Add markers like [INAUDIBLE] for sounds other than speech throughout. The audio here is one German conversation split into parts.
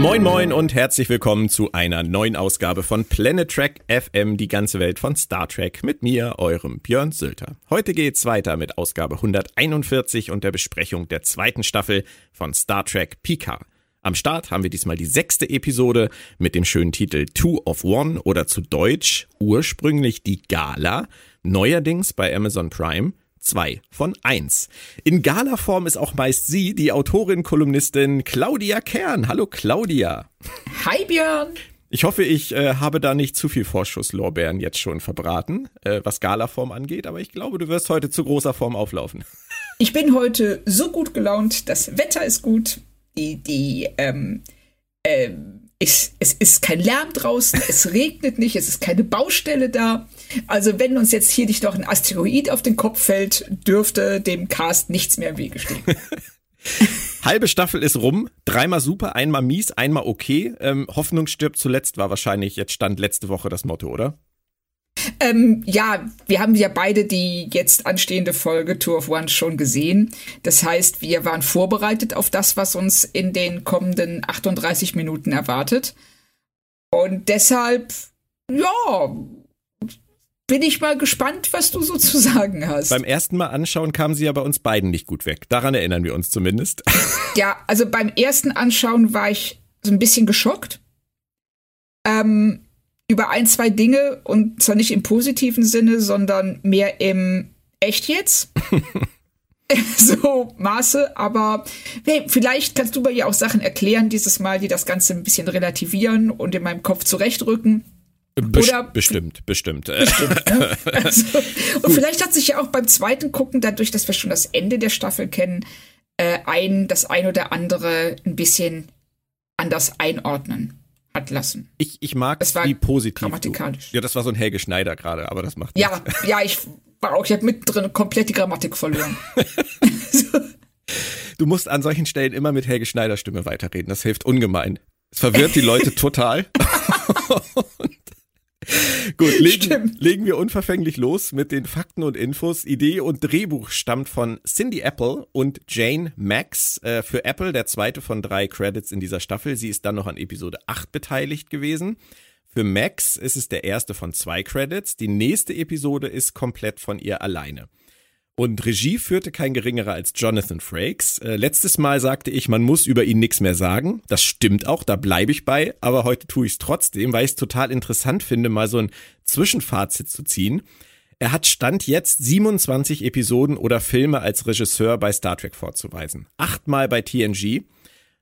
Moin moin und herzlich willkommen zu einer neuen Ausgabe von Planet Trek FM, die ganze Welt von Star Trek mit mir, eurem Björn Sülter. Heute geht's weiter mit Ausgabe 141 und der Besprechung der zweiten Staffel von Star Trek Picard. Am Start haben wir diesmal die sechste Episode mit dem schönen Titel Two of One oder zu Deutsch ursprünglich die Gala, neuerdings bei Amazon Prime 2 von 1. In Gala-Form ist auch meist sie, die Autorin-Kolumnistin Claudia Kern. Hallo Claudia. Hi Björn. Ich hoffe, ich äh, habe da nicht zu viel Vorschusslorbeeren jetzt schon verbraten, äh, was Gala-Form angeht, aber ich glaube, du wirst heute zu großer Form auflaufen. Ich bin heute so gut gelaunt, das Wetter ist gut, die, die, ähm, ähm, es, es ist kein Lärm draußen, es regnet nicht, es ist keine Baustelle da. Also wenn uns jetzt hier nicht noch ein Asteroid auf den Kopf fällt, dürfte dem Cast nichts mehr im Wege stehen. [LAUGHS] Halbe Staffel ist rum, dreimal super, einmal mies, einmal okay. Ähm, Hoffnung stirbt zuletzt war wahrscheinlich jetzt stand letzte Woche das Motto, oder? Ähm, ja, wir haben ja beide die jetzt anstehende Folge Tour of One schon gesehen. Das heißt, wir waren vorbereitet auf das, was uns in den kommenden 38 Minuten erwartet. Und deshalb, ja, bin ich mal gespannt, was du so zu sagen hast. Beim ersten Mal anschauen kamen sie ja bei uns beiden nicht gut weg. Daran erinnern wir uns zumindest. [LAUGHS] Ja, also beim ersten Anschauen war ich so ein bisschen geschockt. Ähm, über ein, zwei Dinge und zwar nicht im positiven Sinne, sondern mehr im Echt jetzt. [LAUGHS] [LAUGHS] so Maße, aber hey, vielleicht kannst du mir ja auch Sachen erklären dieses Mal, die das Ganze ein bisschen relativieren und in meinem Kopf zurechtrücken. Best Oder bestimmt, bestimmt. bestimmt [LAUGHS] ne? also, und vielleicht hat sich ja auch beim zweiten Gucken, dadurch, dass wir schon das Ende der Staffel kennen, äh, ein, das ein oder andere ein bisschen anders einordnen hat lassen. Ich, ich mag das war wie positiv. Grammatikalisch. Du. Ja, das war so ein Helge Schneider gerade, aber das macht Ja, nichts. [LAUGHS] ja, ich war auch, ich habe mittendrin komplett die Grammatik verloren. so. [LAUGHS] Du musst an solchen Stellen immer mit Helge Schneider Stimme weiterreden. Das hilft ungemein. Es verwirrt die Leute total. [LAUGHS] Gut, legen, legen, wir unverfänglich los mit den Fakten und Infos. Idee und Drehbuch stammt von Cindy Apple und Jane Max. Äh, für Apple der zweite von drei Credits in dieser Staffel. Sie ist dann noch an Episode 8 beteiligt gewesen. Für Max ist es der erste von zwei Credits. Die nächste Episode ist komplett von ihr alleine. Und Regie führte kein geringerer als Jonathan Frakes. Äh, letztes Mal sagte ich, man muss über ihn nichts mehr sagen. Das stimmt auch, da bleibe ich bei. Aber heute tue ich es trotzdem, weil ich es total interessant finde, mal so ein Zwischenfazit zu ziehen. Er hat Stand jetzt 27 Episoden oder Filme als Regisseur bei Star Trek vorzuweisen. Achtmal bei TNG.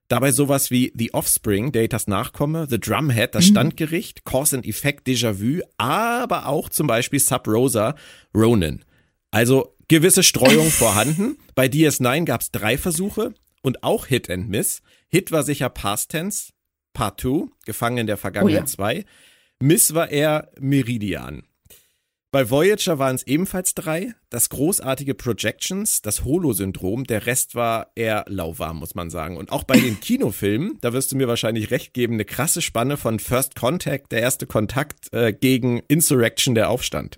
Dabei sowas wie The Offspring, Datas Nachkomme, The Drumhead, das mhm. Standgericht, Cause and Effect, Déjà-vu, aber auch zum Beispiel Sub Rosa, Ronin. Also gewisse Streuung vorhanden. Bei DS9 gab es drei Versuche und auch Hit and Miss. Hit war sicher Past Tense, Part 2, Gefangen in der Vergangenheit 2. Oh ja. Miss war eher Meridian. Bei Voyager waren es ebenfalls drei. Das großartige Projections, das Holo-Syndrom, der Rest war eher lauwarm, muss man sagen. Und auch bei den [LAUGHS] Kinofilmen, da wirst du mir wahrscheinlich recht geben, eine krasse Spanne von First Contact, der erste Kontakt, äh, gegen Insurrection, der Aufstand.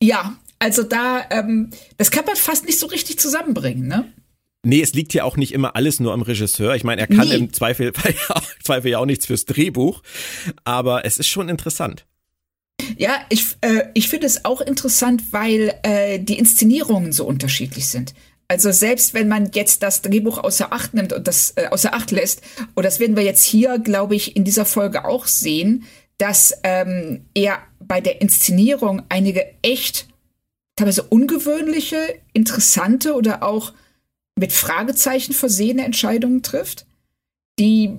Ja, also da, ähm, das kann man fast nicht so richtig zusammenbringen, ne? Nee, es liegt ja auch nicht immer alles nur am Regisseur. Ich meine, er kann nee. im Zweifel, [LAUGHS] Zweifel ja auch nichts fürs Drehbuch, aber es ist schon interessant. Ja, ich, äh, ich finde es auch interessant, weil äh, die Inszenierungen so unterschiedlich sind. Also selbst wenn man jetzt das Drehbuch außer Acht nimmt und das äh, außer Acht lässt, und das werden wir jetzt hier, glaube ich, in dieser Folge auch sehen, dass ähm, er bei der Inszenierung einige echt teilweise ungewöhnliche, interessante oder auch mit Fragezeichen versehene Entscheidungen trifft, die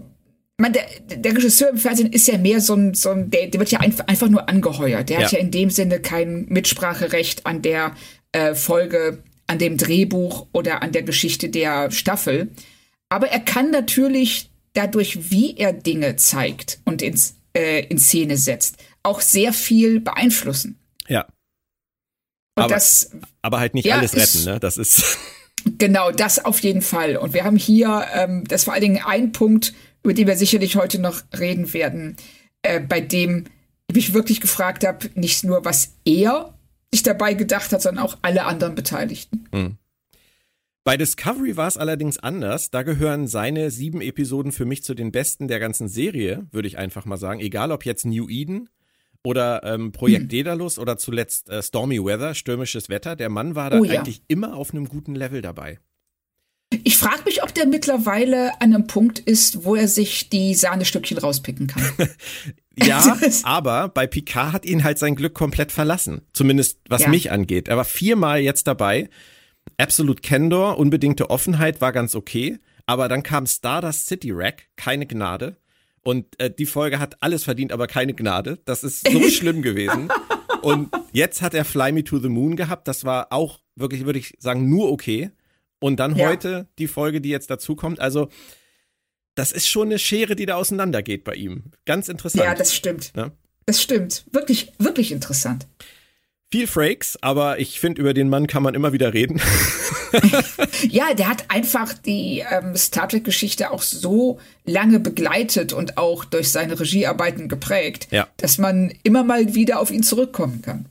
man, der, der Regisseur im Fernsehen ist ja mehr so ein, so ein der, der wird ja einfach, einfach nur angeheuert. Der ja. hat ja in dem Sinne kein Mitspracherecht an der äh, Folge, an dem Drehbuch oder an der Geschichte der Staffel. Aber er kann natürlich dadurch, wie er Dinge zeigt und ins, äh, in Szene setzt, auch sehr viel beeinflussen. Ja. Aber, das, aber halt nicht ja, alles retten, ne? Das ist. [LAUGHS] Genau, das auf jeden Fall. Und wir haben hier, ähm, das ist vor allen Dingen ein Punkt, über den wir sicherlich heute noch reden werden, äh, bei dem ich mich wirklich gefragt habe, nicht nur, was er sich dabei gedacht hat, sondern auch alle anderen Beteiligten. Bei Discovery war es allerdings anders. Da gehören seine sieben Episoden für mich zu den besten der ganzen Serie, würde ich einfach mal sagen. Egal ob jetzt New Eden oder ähm, Projekt Hm. Daedalus oder zuletzt äh, Stormy Weather, stürmisches Wetter. Der Mann war da Oh ja. eigentlich immer auf einem guten Level dabei. Ich frage mich, ob der mittlerweile an einem Punkt ist, wo er sich die Sahnestückchen rauspicken kann. [LAUGHS] Ja, Das- aber bei Picard hat ihn halt sein Glück komplett verlassen. Zumindest was Ja. mich angeht. Er war viermal jetzt dabei. Absolute Candor, unbedingte Offenheit war ganz okay. Aber dann kam Stardust City Rack, keine Gnade. Und äh, die Folge hat alles verdient, aber keine Gnade. Das ist so [LAUGHS] schlimm gewesen. Und jetzt hat er Fly Me to the Moon gehabt. Das war auch wirklich, würde ich sagen, nur okay. Und dann Ja. heute die Folge, die jetzt dazu kommt. Also, das ist schon eine Schere, die da auseinandergeht bei ihm. Ganz interessant. ja, das stimmt. Ne? Das stimmt. Wirklich, wirklich interessant. Viel Frakes, aber ich finde, über den Mann kann man immer wieder reden. [LAUGHS] Ja, der hat einfach die ähm, Star Trek-Geschichte auch so lange begleitet und auch durch seine Regiearbeiten geprägt, Ja. dass man immer mal wieder auf ihn zurückkommen kann.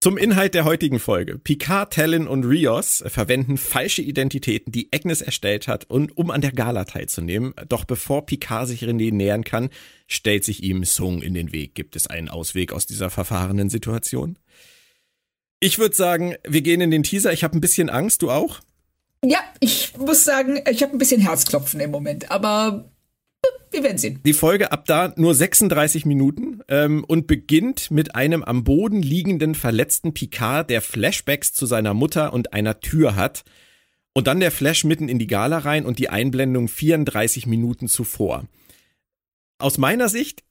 Zum Inhalt der heutigen Folge. Picard, Talon und Rios verwenden falsche Identitäten, die Agnes erstellt hat, und um an der Gala teilzunehmen. Doch bevor Picard sich René nähern kann, stellt sich ihm Sung in den Weg. Gibt es einen Ausweg aus dieser verfahrenen Situation? Ich würde sagen, wir gehen in den Teaser. Ich habe ein bisschen Angst, du auch? Ja, ich muss sagen, ich habe ein bisschen Herzklopfen im Moment, aber äh, wir werden sehen. Die Folge ab da nur 36 Minuten ähm, und beginnt mit einem am Boden liegenden verletzten Picard, der Flashbacks zu seiner Mutter und einer Tür hat. Und dann der Flash mitten in die Gala rein und die Einblendung 34 Minuten zuvor. Aus meiner Sicht,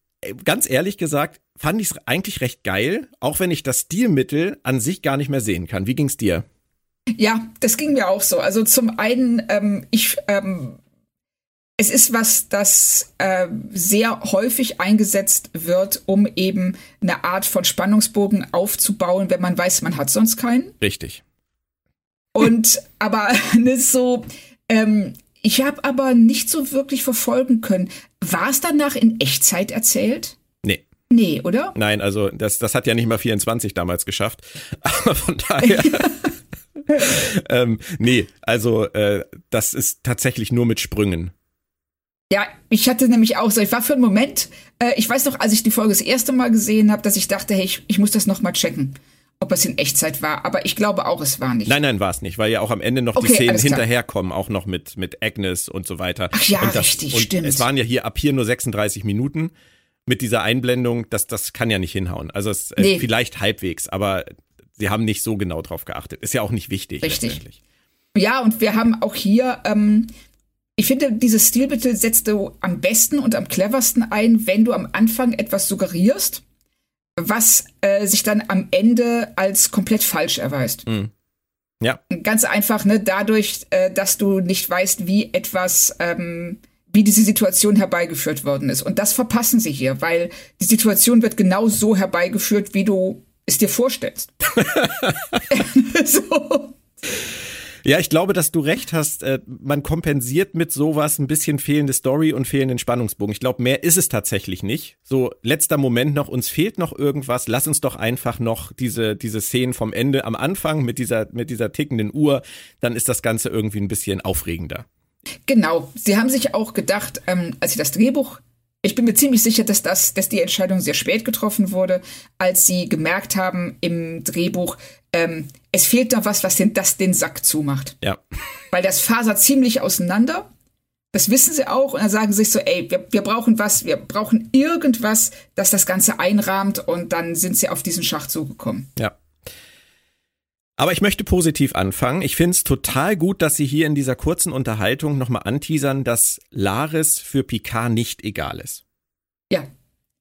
ganz ehrlich gesagt, fand ich es eigentlich recht geil, auch wenn ich das Stilmittel an sich gar nicht mehr sehen kann. Wie ging's dir? Ja, das ging mir auch so. Also zum einen, ähm, ich, ähm, es ist was, das äh, sehr häufig eingesetzt wird, um eben eine Art von Spannungsbogen aufzubauen, wenn man weiß, man hat sonst keinen. Richtig. Und aber [LAUGHS] ne, so, ähm, ich habe aber nicht so wirklich verfolgen können. War es danach in Echtzeit erzählt? Nee. Nee, oder? Nein, also das, das hat ja nicht mal 24 damals geschafft. [LAUGHS] Aber von daher. [LAUGHS] ähm, nee, also äh, das ist tatsächlich nur mit Sprüngen. Ja, ich hatte nämlich auch so, ich war für einen Moment, äh, ich weiß noch, als ich die Folge das erste Mal gesehen habe, dass ich dachte, hey, ich, ich muss das noch mal checken, ob es in Echtzeit war. Aber ich glaube auch, es war nicht. Nein, nein, war es nicht, weil ja auch am Ende noch die Okay, Szenen alles klar. hinterherkommen, auch noch mit, mit Agnes und so weiter. Ach ja, und das, richtig, stimmt. Es waren ja hier ab hier nur 36 Minuten mit dieser Einblendung, das, das kann ja nicht hinhauen. Also es, äh, Nee. vielleicht halbwegs, aber sie haben nicht so genau drauf geachtet. Ist ja auch nicht wichtig. Richtig. Ja, und wir haben auch hier, ähm, ich finde, dieses Stilmittel setzt du am besten und am cleversten ein, wenn du am Anfang etwas suggerierst, was äh, sich dann am Ende als komplett falsch erweist. Ja, Ganz einfach, ne, dadurch, äh, dass du nicht weißt, wie etwas, ähm, wie diese Situation herbeigeführt worden ist. Und das verpassen sie hier, weil die Situation wird genau so herbeigeführt, wie du es dir vorstellst. [LAUGHS] [LAUGHS] so. Ja, ich glaube, dass du recht hast. Äh, Man kompensiert mit sowas ein bisschen fehlende Story und fehlenden Spannungsbogen. Ich glaube, mehr ist es tatsächlich nicht. So, letzter Moment noch, uns fehlt noch irgendwas. Lass uns doch einfach noch diese, diese Szenen vom Ende am Anfang mit dieser, mit dieser tickenden Uhr. Dann ist das Ganze irgendwie ein bisschen aufregender. Genau. Sie haben sich auch gedacht, ähm, als sie das Drehbuch, ich bin mir ziemlich sicher, dass das, dass die Entscheidung sehr spät getroffen wurde, als sie gemerkt haben im Drehbuch, ähm, es fehlt noch was, was den, das den Sack zumacht. Ja. Weil das fasert ziemlich auseinander. Das wissen sie auch und dann sagen sie sich so, ey, wir, wir brauchen was, wir brauchen irgendwas, das das Ganze einrahmt und dann sind sie auf diesen Schachzug gekommen. Ja. Aber ich möchte positiv anfangen. Ich finde es total gut, dass Sie hier in dieser kurzen Unterhaltung nochmal anteasern, dass Laris für Picard nicht egal ist. Ja.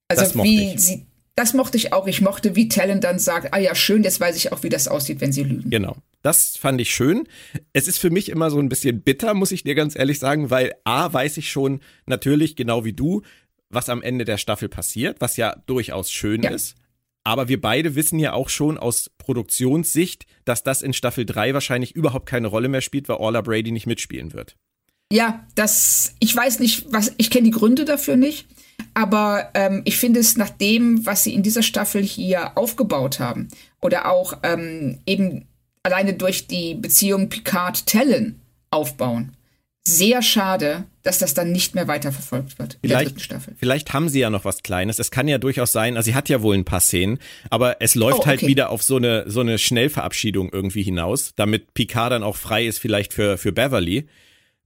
Also wie ich. sie, das mochte ich auch. Ich mochte, wie Talon dann sagt, ah ja, schön, jetzt weiß ich auch, wie das aussieht, wenn sie lügen. Genau. Das fand ich schön. Es ist für mich immer so ein bisschen bitter, muss ich dir ganz ehrlich sagen, weil A, weiß ich schon natürlich, genau wie du, was am Ende der Staffel passiert, was ja durchaus schön ja. ist. Aber wir beide wissen ja auch schon aus Produktionssicht, dass das in Staffel 3 wahrscheinlich überhaupt keine Rolle mehr spielt, weil Orla Brady nicht mitspielen wird. Ja, das, ich weiß nicht, was, ich kenne die Gründe dafür nicht, aber ähm, ich finde es nach dem, was sie in dieser Staffel hier aufgebaut haben oder auch ähm, eben alleine durch die Beziehung Picard-Tellen aufbauen, sehr schade, dass das dann nicht mehr weiterverfolgt wird in vielleicht, der dritten Staffel. Vielleicht haben sie ja noch was Kleines. Es kann ja durchaus sein, also sie hat ja wohl ein paar Szenen, aber es läuft oh, halt okay. halt wieder auf so eine, so eine Schnellverabschiedung irgendwie hinaus, damit Picard dann auch frei ist vielleicht für, für Beverly.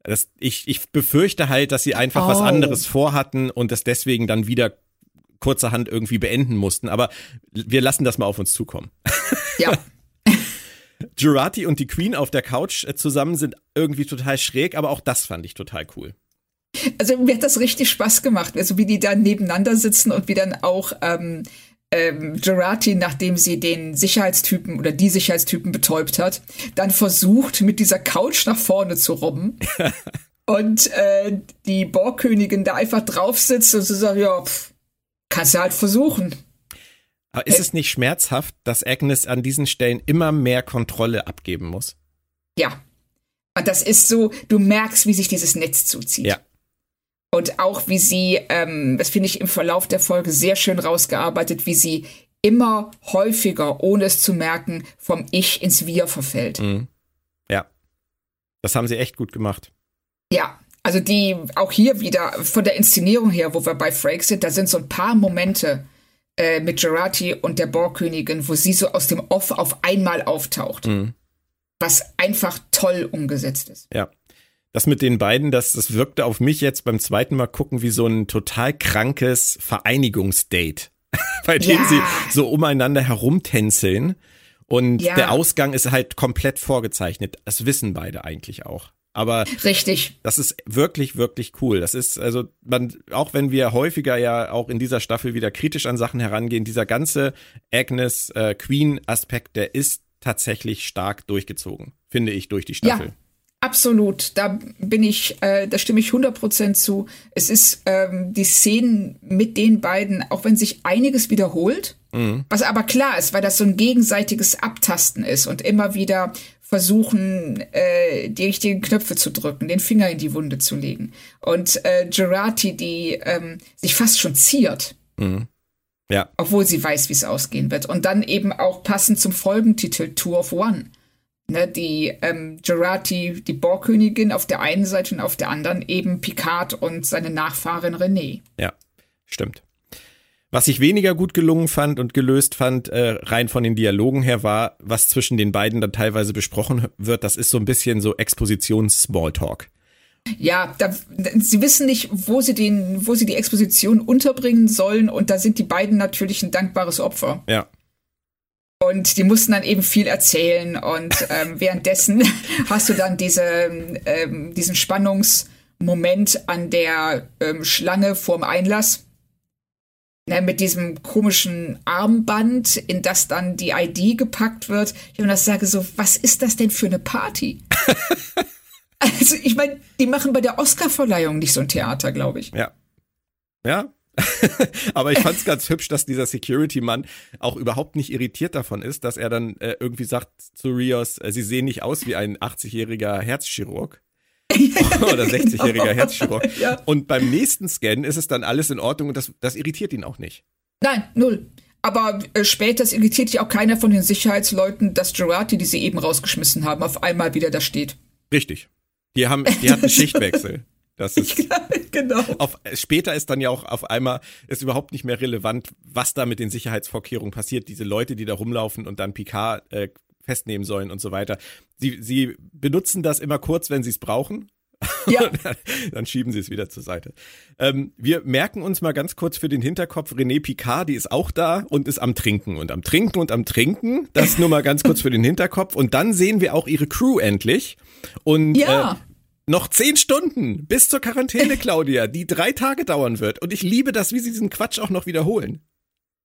Das, ich, ich befürchte halt, dass sie einfach oh. was anderes vorhatten und das deswegen dann wieder kurzerhand irgendwie beenden mussten. Aber wir lassen das mal auf uns zukommen. [LAUGHS] Ja. Jurati und die Queen auf der Couch äh, zusammen sind irgendwie total schräg, aber auch das fand ich total cool. Also mir hat das richtig Spaß gemacht, also wie die da nebeneinander sitzen und wie dann auch ähm, ähm, Gerati, nachdem sie den Sicherheitstypen oder die Sicherheitstypen betäubt hat, dann versucht, mit dieser Couch nach vorne zu robben. [LAUGHS] und äh, die Borgkönigin da einfach drauf sitzt und so sagt, ja, pff, kannst du halt versuchen. Aber ist es nicht schmerzhaft, dass Agnes an diesen Stellen immer mehr Kontrolle abgeben muss? Ja. Und das ist so, du merkst, wie sich dieses Netz zuzieht. Ja. Und auch wie sie, ähm, das finde ich im Verlauf der Folge sehr schön rausgearbeitet, wie sie immer häufiger, ohne es zu merken, vom Ich ins Wir verfällt. Mhm. Ja. Das haben sie echt gut gemacht. Ja, also die, auch hier wieder von der Inszenierung her, wo wir bei Frake sind, da sind so ein paar Momente, äh, mit Gerati und der Borgkönigin, wo sie so aus dem Off auf einmal auftaucht. Mhm. Was einfach toll umgesetzt ist. Ja. Das mit den beiden, das, das wirkte auf mich jetzt beim zweiten Mal gucken wie so ein total krankes Vereinigungsdate, [LAUGHS] bei dem ja. sie so umeinander herumtänzeln. Und ja. der Ausgang ist halt komplett vorgezeichnet. Das wissen beide eigentlich auch. Aber richtig. Das ist wirklich, wirklich cool. Das ist also man, auch wenn wir häufiger ja auch in dieser Staffel wieder kritisch an Sachen herangehen, dieser ganze Agnes äh, Queen Aspekt, der ist tatsächlich stark durchgezogen, finde ich, durch die Staffel. Ja. Absolut, da bin ich, äh, da stimme ich 100% zu. Es ist ähm, die Szenen mit den beiden, auch wenn sich einiges wiederholt, mhm. was aber klar ist, weil das so ein gegenseitiges Abtasten ist und immer wieder versuchen, äh, die richtigen Knöpfe zu drücken, den Finger in die Wunde zu legen. Und äh, Gerati, die ähm, sich fast schon ziert. Mhm. Ja. Obwohl sie weiß, wie es ausgehen wird. Und dann eben auch passend zum Folgentitel Two of One. Ne, die ähm, Gerati, die Borgkönigin auf der einen Seite und auf der anderen eben Picard und seine Nachfahrin René. Ja, stimmt. Was ich weniger gut gelungen fand und gelöst fand, äh, rein von den Dialogen her, war, was zwischen den beiden dann teilweise besprochen wird. Das ist so ein bisschen so Expositions-Smalltalk. Ja, da, sie wissen nicht, wo sie den, wo sie die Exposition unterbringen sollen und da sind die beiden natürlich ein dankbares Opfer. Ja. Und die mussten dann eben viel erzählen und ähm, [LAUGHS] währenddessen hast du dann diese, ähm, diesen Spannungsmoment an der ähm, Schlange vorm Einlass ne, mit diesem komischen Armband, in das dann die ID gepackt wird. Ich und das sage so, was ist das denn für eine Party? [LAUGHS] also ich meine, die machen bei der Oscarverleihung nicht so ein Theater, glaube ich. Ja. Ja, [LAUGHS] Aber ich fand es ganz hübsch, dass dieser Security-Mann auch überhaupt nicht irritiert davon ist, dass er dann äh, irgendwie sagt zu Rios, äh, sie sehen nicht aus wie ein 80-jähriger Herzchirurg. [LAUGHS] oder 60-jähriger genau. Herzchirurg. Ja. Und beim nächsten Scan ist es dann alles in Ordnung und das, das irritiert ihn auch nicht. Nein, null. Aber äh, später irritiert sich auch keiner von den Sicherheitsleuten, dass Gerati, die sie eben rausgeschmissen haben, auf einmal wieder da steht. Richtig. Die haben, die hatten [LAUGHS] Schichtwechsel. Das ist [LAUGHS] genau. Auf, später ist dann ja auch auf einmal ist überhaupt nicht mehr relevant, was da mit den Sicherheitsvorkehrungen passiert. Diese Leute, die da rumlaufen und dann Picard äh, festnehmen sollen und so weiter. Sie, sie benutzen das immer kurz, wenn sie es brauchen. [LAUGHS] Ja. dann schieben sie es wieder zur Seite. Ähm, wir merken uns mal ganz kurz für den Hinterkopf, René Picard, die ist auch da und ist am Trinken und am Trinken und am Trinken. Das nur mal ganz kurz für den Hinterkopf. Und dann sehen wir auch ihre Crew endlich. Und ja. äh, noch zehn Stunden bis zur Quarantäne, [LAUGHS] Claudia, die drei Tage dauern wird. Und ich liebe das, wie sie diesen Quatsch auch noch wiederholen.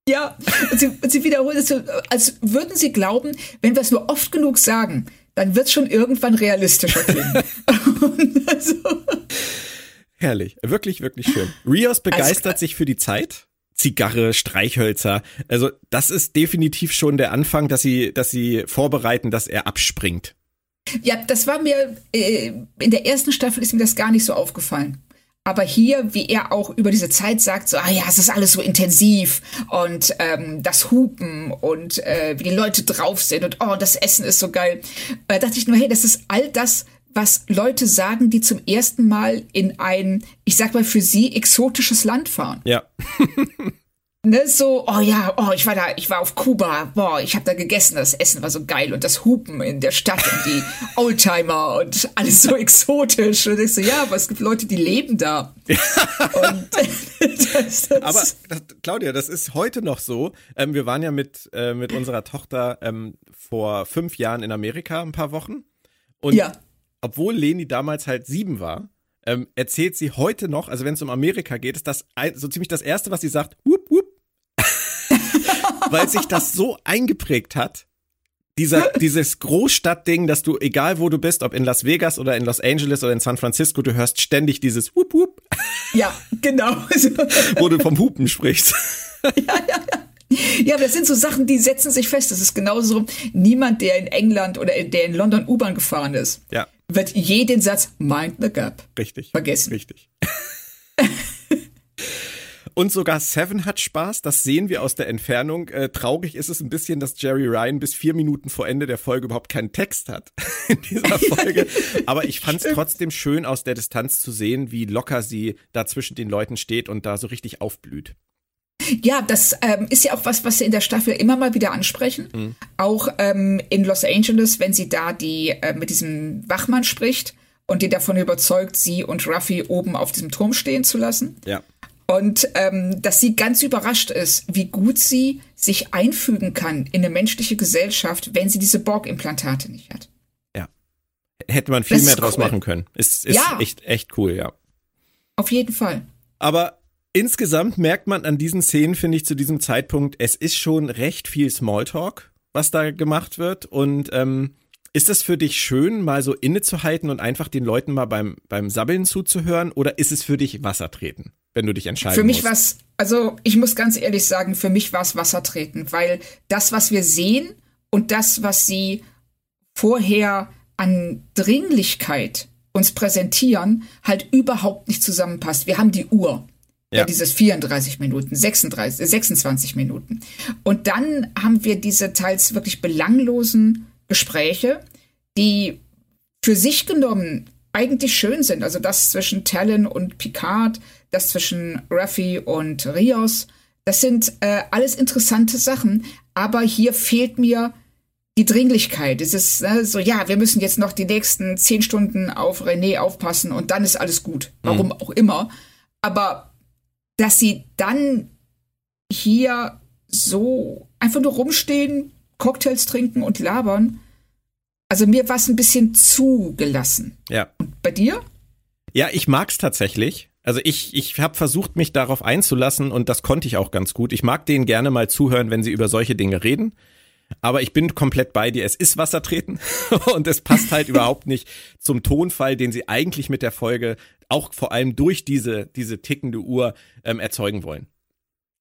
Ja, sie, sie wiederholen es so, als würden sie glauben, wenn wir es nur oft genug sagen, dann wird es schon irgendwann realistischer klingen. [LAUGHS] [LAUGHS] also. Herrlich, wirklich, wirklich schön. Rios begeistert also, sich für die Zeit. Zigarre, Streichhölzer. Also das ist definitiv schon der Anfang, dass sie, dass sie vorbereiten, dass er abspringt. Ja, das war mir äh, in der ersten Staffel ist mir das gar nicht so aufgefallen. Aber hier, wie er auch über diese Zeit sagt, so, ah ja, es ist alles so intensiv und ähm, das Hupen und äh, wie die Leute drauf sind und oh, das Essen ist so geil. Da dachte ich nur, hey, das ist all das, was Leute sagen, die zum ersten Mal in ein, ich sag mal, für sie exotisches Land fahren. Ja. [LAUGHS] ne, so, oh ja, oh, ich war da, ich war auf Kuba, boah, ich habe da gegessen, das Essen war so geil und das Hupen in der Stadt und die [LAUGHS] Oldtimer und alles so exotisch. Und ich so, ja, aber es gibt Leute, die leben da. [LAUGHS] und [LAUGHS] das, das aber das, Claudia, das ist heute noch so. Ähm, wir waren ja mit, äh, mit unserer Tochter ähm, vor fünf Jahren in Amerika ein paar Wochen. Und ja. obwohl Leni damals halt sieben war, ähm, erzählt sie heute noch, also wenn es um Amerika geht, ist das ein, so ziemlich das Erste, was sie sagt, whoop, whoop. Weil sich das so eingeprägt hat, dieser, dieses Großstadtding, dass du, egal wo du bist, ob in Las Vegas oder in Los Angeles oder in San Francisco, du hörst ständig dieses Whoop Whoop. Ja, genau. wo du vom Hupen sprichst. Ja, ja, ja. Ja, aber das sind so Sachen, die setzen sich fest. Das ist genauso niemand, der in England oder der in London U-Bahn gefahren ist. Ja wird jeden Satz Mind the Gap richtig, vergessen. Richtig. Und sogar Seven hat Spaß, das sehen wir aus der Entfernung. Äh, traurig ist es ein bisschen, dass Jerry Ryan bis vier Minuten vor Ende der Folge überhaupt keinen Text hat [LAUGHS] in dieser Folge. Aber ich fand es trotzdem schön, aus der Distanz zu sehen, wie locker sie da zwischen den Leuten steht und da so richtig aufblüht. Ja, das ähm, ist ja auch was, was sie in der Staffel immer mal wieder ansprechen. Mhm. Auch ähm, in Los Angeles, wenn sie da die äh, mit diesem Wachmann spricht und die davon überzeugt, sie und Ruffy oben auf diesem Turm stehen zu lassen. Ja. Und ähm, dass sie ganz überrascht ist, wie gut sie sich einfügen kann in eine menschliche Gesellschaft, wenn sie diese Borg-Implantate nicht hat. Ja. Hätte man viel das mehr draus cool. machen können. Ist, ist ja. echt, echt cool, ja. Auf jeden Fall. Aber Insgesamt merkt man an diesen Szenen, finde ich, zu diesem Zeitpunkt, es ist schon recht viel Smalltalk, was da gemacht wird. Und ähm, ist das für dich schön, mal so innezuhalten und einfach den Leuten mal beim, beim Sabbeln zuzuhören? Oder ist es für dich Wassertreten, wenn du dich entscheiden Für mich war es, also ich muss ganz ehrlich sagen, für mich war es Wassertreten, weil das, was wir sehen und das, was sie vorher an Dringlichkeit uns präsentieren, halt überhaupt nicht zusammenpasst. Wir haben die Uhr. Ja. ja. dieses 34 Minuten, 36, 26 Minuten. Und dann haben wir diese teils wirklich belanglosen Gespräche, die für sich genommen eigentlich schön sind. Also das zwischen Talon und Picard, das zwischen Ruffy und Rios. Das sind äh, alles interessante Sachen. Aber hier fehlt mir die Dringlichkeit. Es ist äh, so, ja, wir müssen jetzt noch die nächsten zehn Stunden auf René aufpassen und dann ist alles gut. Warum mhm. auch immer. Aber dass sie dann hier so einfach nur rumstehen, Cocktails trinken und labern. Also mir war es ein bisschen zugelassen. Ja. Und bei dir? Ja, ich mag's tatsächlich. Also ich, ich habe versucht, mich darauf einzulassen und das konnte ich auch ganz gut. Ich mag denen gerne mal zuhören, wenn sie über solche Dinge reden. Aber ich bin komplett bei dir. Es ist Wassertreten [LAUGHS] und es passt halt überhaupt nicht zum Tonfall, den sie eigentlich mit der Folge auch vor allem durch diese, diese tickende Uhr ähm, erzeugen wollen.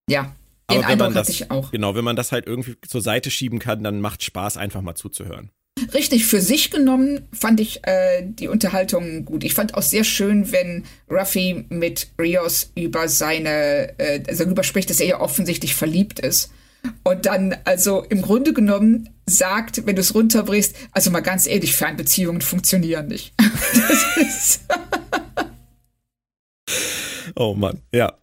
Ja, den Aber man das, ich auch. Genau, wenn man das halt irgendwie zur Seite schieben kann, dann macht Spaß, einfach mal zuzuhören. Richtig, für sich genommen fand ich äh, die Unterhaltung gut. Ich fand auch sehr schön, wenn Ruffy mit Rios über seine, äh, also darüber spricht, dass er ja offensichtlich verliebt ist. Und dann also im Grunde genommen sagt, wenn du es runterbrichst, also mal ganz ehrlich, Fernbeziehungen funktionieren nicht. [LAUGHS] [LAUGHS] oh Mann, ja.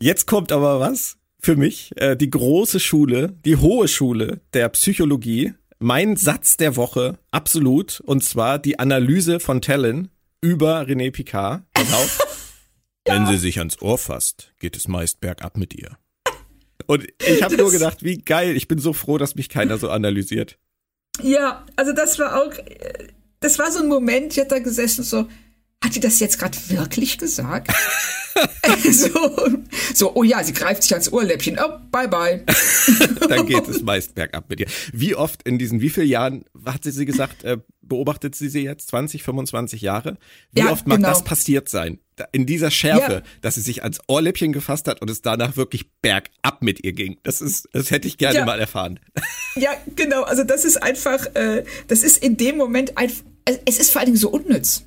Jetzt kommt aber was für mich, äh, die große Schule, die hohe Schule der Psychologie. Mein Satz der Woche, absolut, und zwar die Analyse von Talon über René Picard. Pass auf. [LAUGHS] ja. Wenn sie sich ans Ohr fasst, geht es meist bergab mit ihr. Und ich habe nur gedacht, wie geil, ich bin so froh, dass mich keiner so analysiert. Ja, also das war auch, das war so ein Moment, ich hatte da gesessen so, hat die das jetzt gerade wirklich gesagt? [LAUGHS] so, so, oh ja, sie greift sich ans Ohrläppchen. Oh, bye bye. [LAUGHS] Dann geht es meist bergab mit ihr. Wie oft in diesen, wie vielen Jahren hat sie sie gesagt, äh, beobachtet sie sie jetzt? 20, 25 Jahre? Wie ja, oft mag genau. das passiert sein? In dieser Schärfe, ja. dass sie sich ans Ohrläppchen gefasst hat und es danach wirklich bergab mit ihr ging. Das ist, das hätte ich gerne ja. mal erfahren. [LAUGHS] Ja, genau. Also das ist einfach, äh, das ist in dem Moment einfach, es ist vor allen Dingen so unnütz.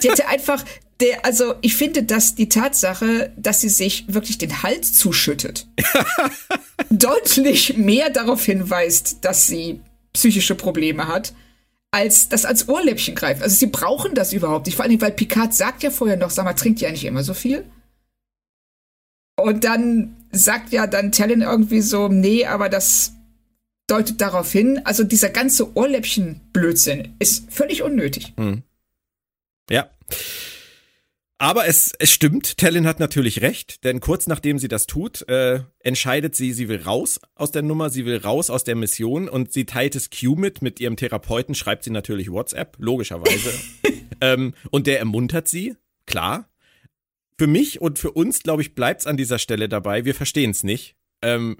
Sie hätte einfach, der, also ich finde, dass die Tatsache, dass sie sich wirklich den Hals zuschüttet, [LAUGHS] deutlich mehr darauf hinweist, dass sie psychische Probleme hat, als das als Ohrläppchen greift. Also sie brauchen das überhaupt nicht. Vor allem, weil Picard sagt ja vorher noch, sag mal, trinkt ihr eigentlich immer so viel? Und dann sagt ja dann Talon irgendwie so, nee, aber das deutet darauf hin. Also dieser ganze Ohrläppchen-Blödsinn ist völlig unnötig. Hm. Ja. Aber es, es stimmt, Tellin hat natürlich recht, denn kurz nachdem sie das tut, äh, entscheidet sie, sie will raus aus der Nummer, sie will raus aus der Mission und sie teilt es Q mit, mit ihrem Therapeuten schreibt sie natürlich WhatsApp, logischerweise. [LAUGHS] ähm, und der ermuntert sie, klar. Für mich und für uns, glaube ich, bleibt's an dieser Stelle dabei, wir verstehen es nicht. Ähm,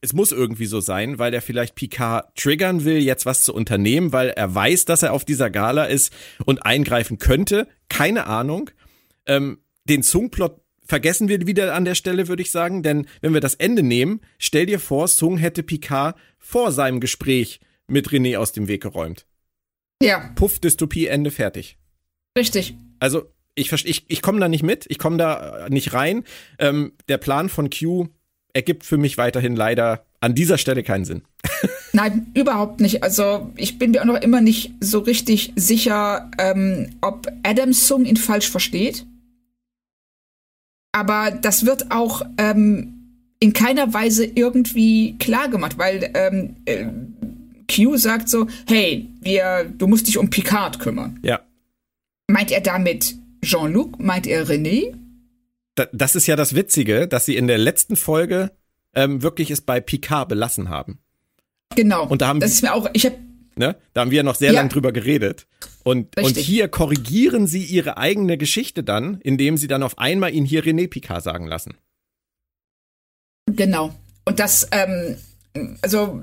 es muss irgendwie so sein, weil er vielleicht Picard triggern will, jetzt was zu unternehmen, weil er weiß, dass er auf dieser Gala ist und eingreifen könnte. Keine Ahnung. Ähm, den Zung-Plot vergessen wir wieder an der Stelle, würde ich sagen, denn wenn wir das Ende nehmen, stell dir vor, Sung hätte Picard vor seinem Gespräch mit René aus dem Weg geräumt. Ja. Puff, Dystopie, Ende, fertig. Richtig. Also, ich, ich, ich komme da nicht mit, ich komme da nicht rein. Ähm, der Plan von Q ergibt für mich weiterhin leider an dieser Stelle keinen Sinn. [LAUGHS] Nein, überhaupt nicht. Also ich bin mir auch noch immer nicht so richtig sicher, ähm, ob Adam Sung ihn falsch versteht. Aber das wird auch ähm, in keiner Weise irgendwie klar gemacht, weil ähm, äh, Q sagt so, hey, wir, du musst dich um Picard kümmern. Ja. Meint er damit Jean-Luc? Meint er René? Das ist ja das Witzige, dass sie in der letzten Folge ähm, wirklich es bei Picard belassen haben. Genau. Und da haben das ist mir auch, ich habe Ne? Da haben wir noch sehr ja. lang drüber geredet. Und, und hier korrigieren sie ihre eigene Geschichte dann, indem sie dann auf einmal ihn hier René Picard sagen lassen. Genau. Und das, ähm, also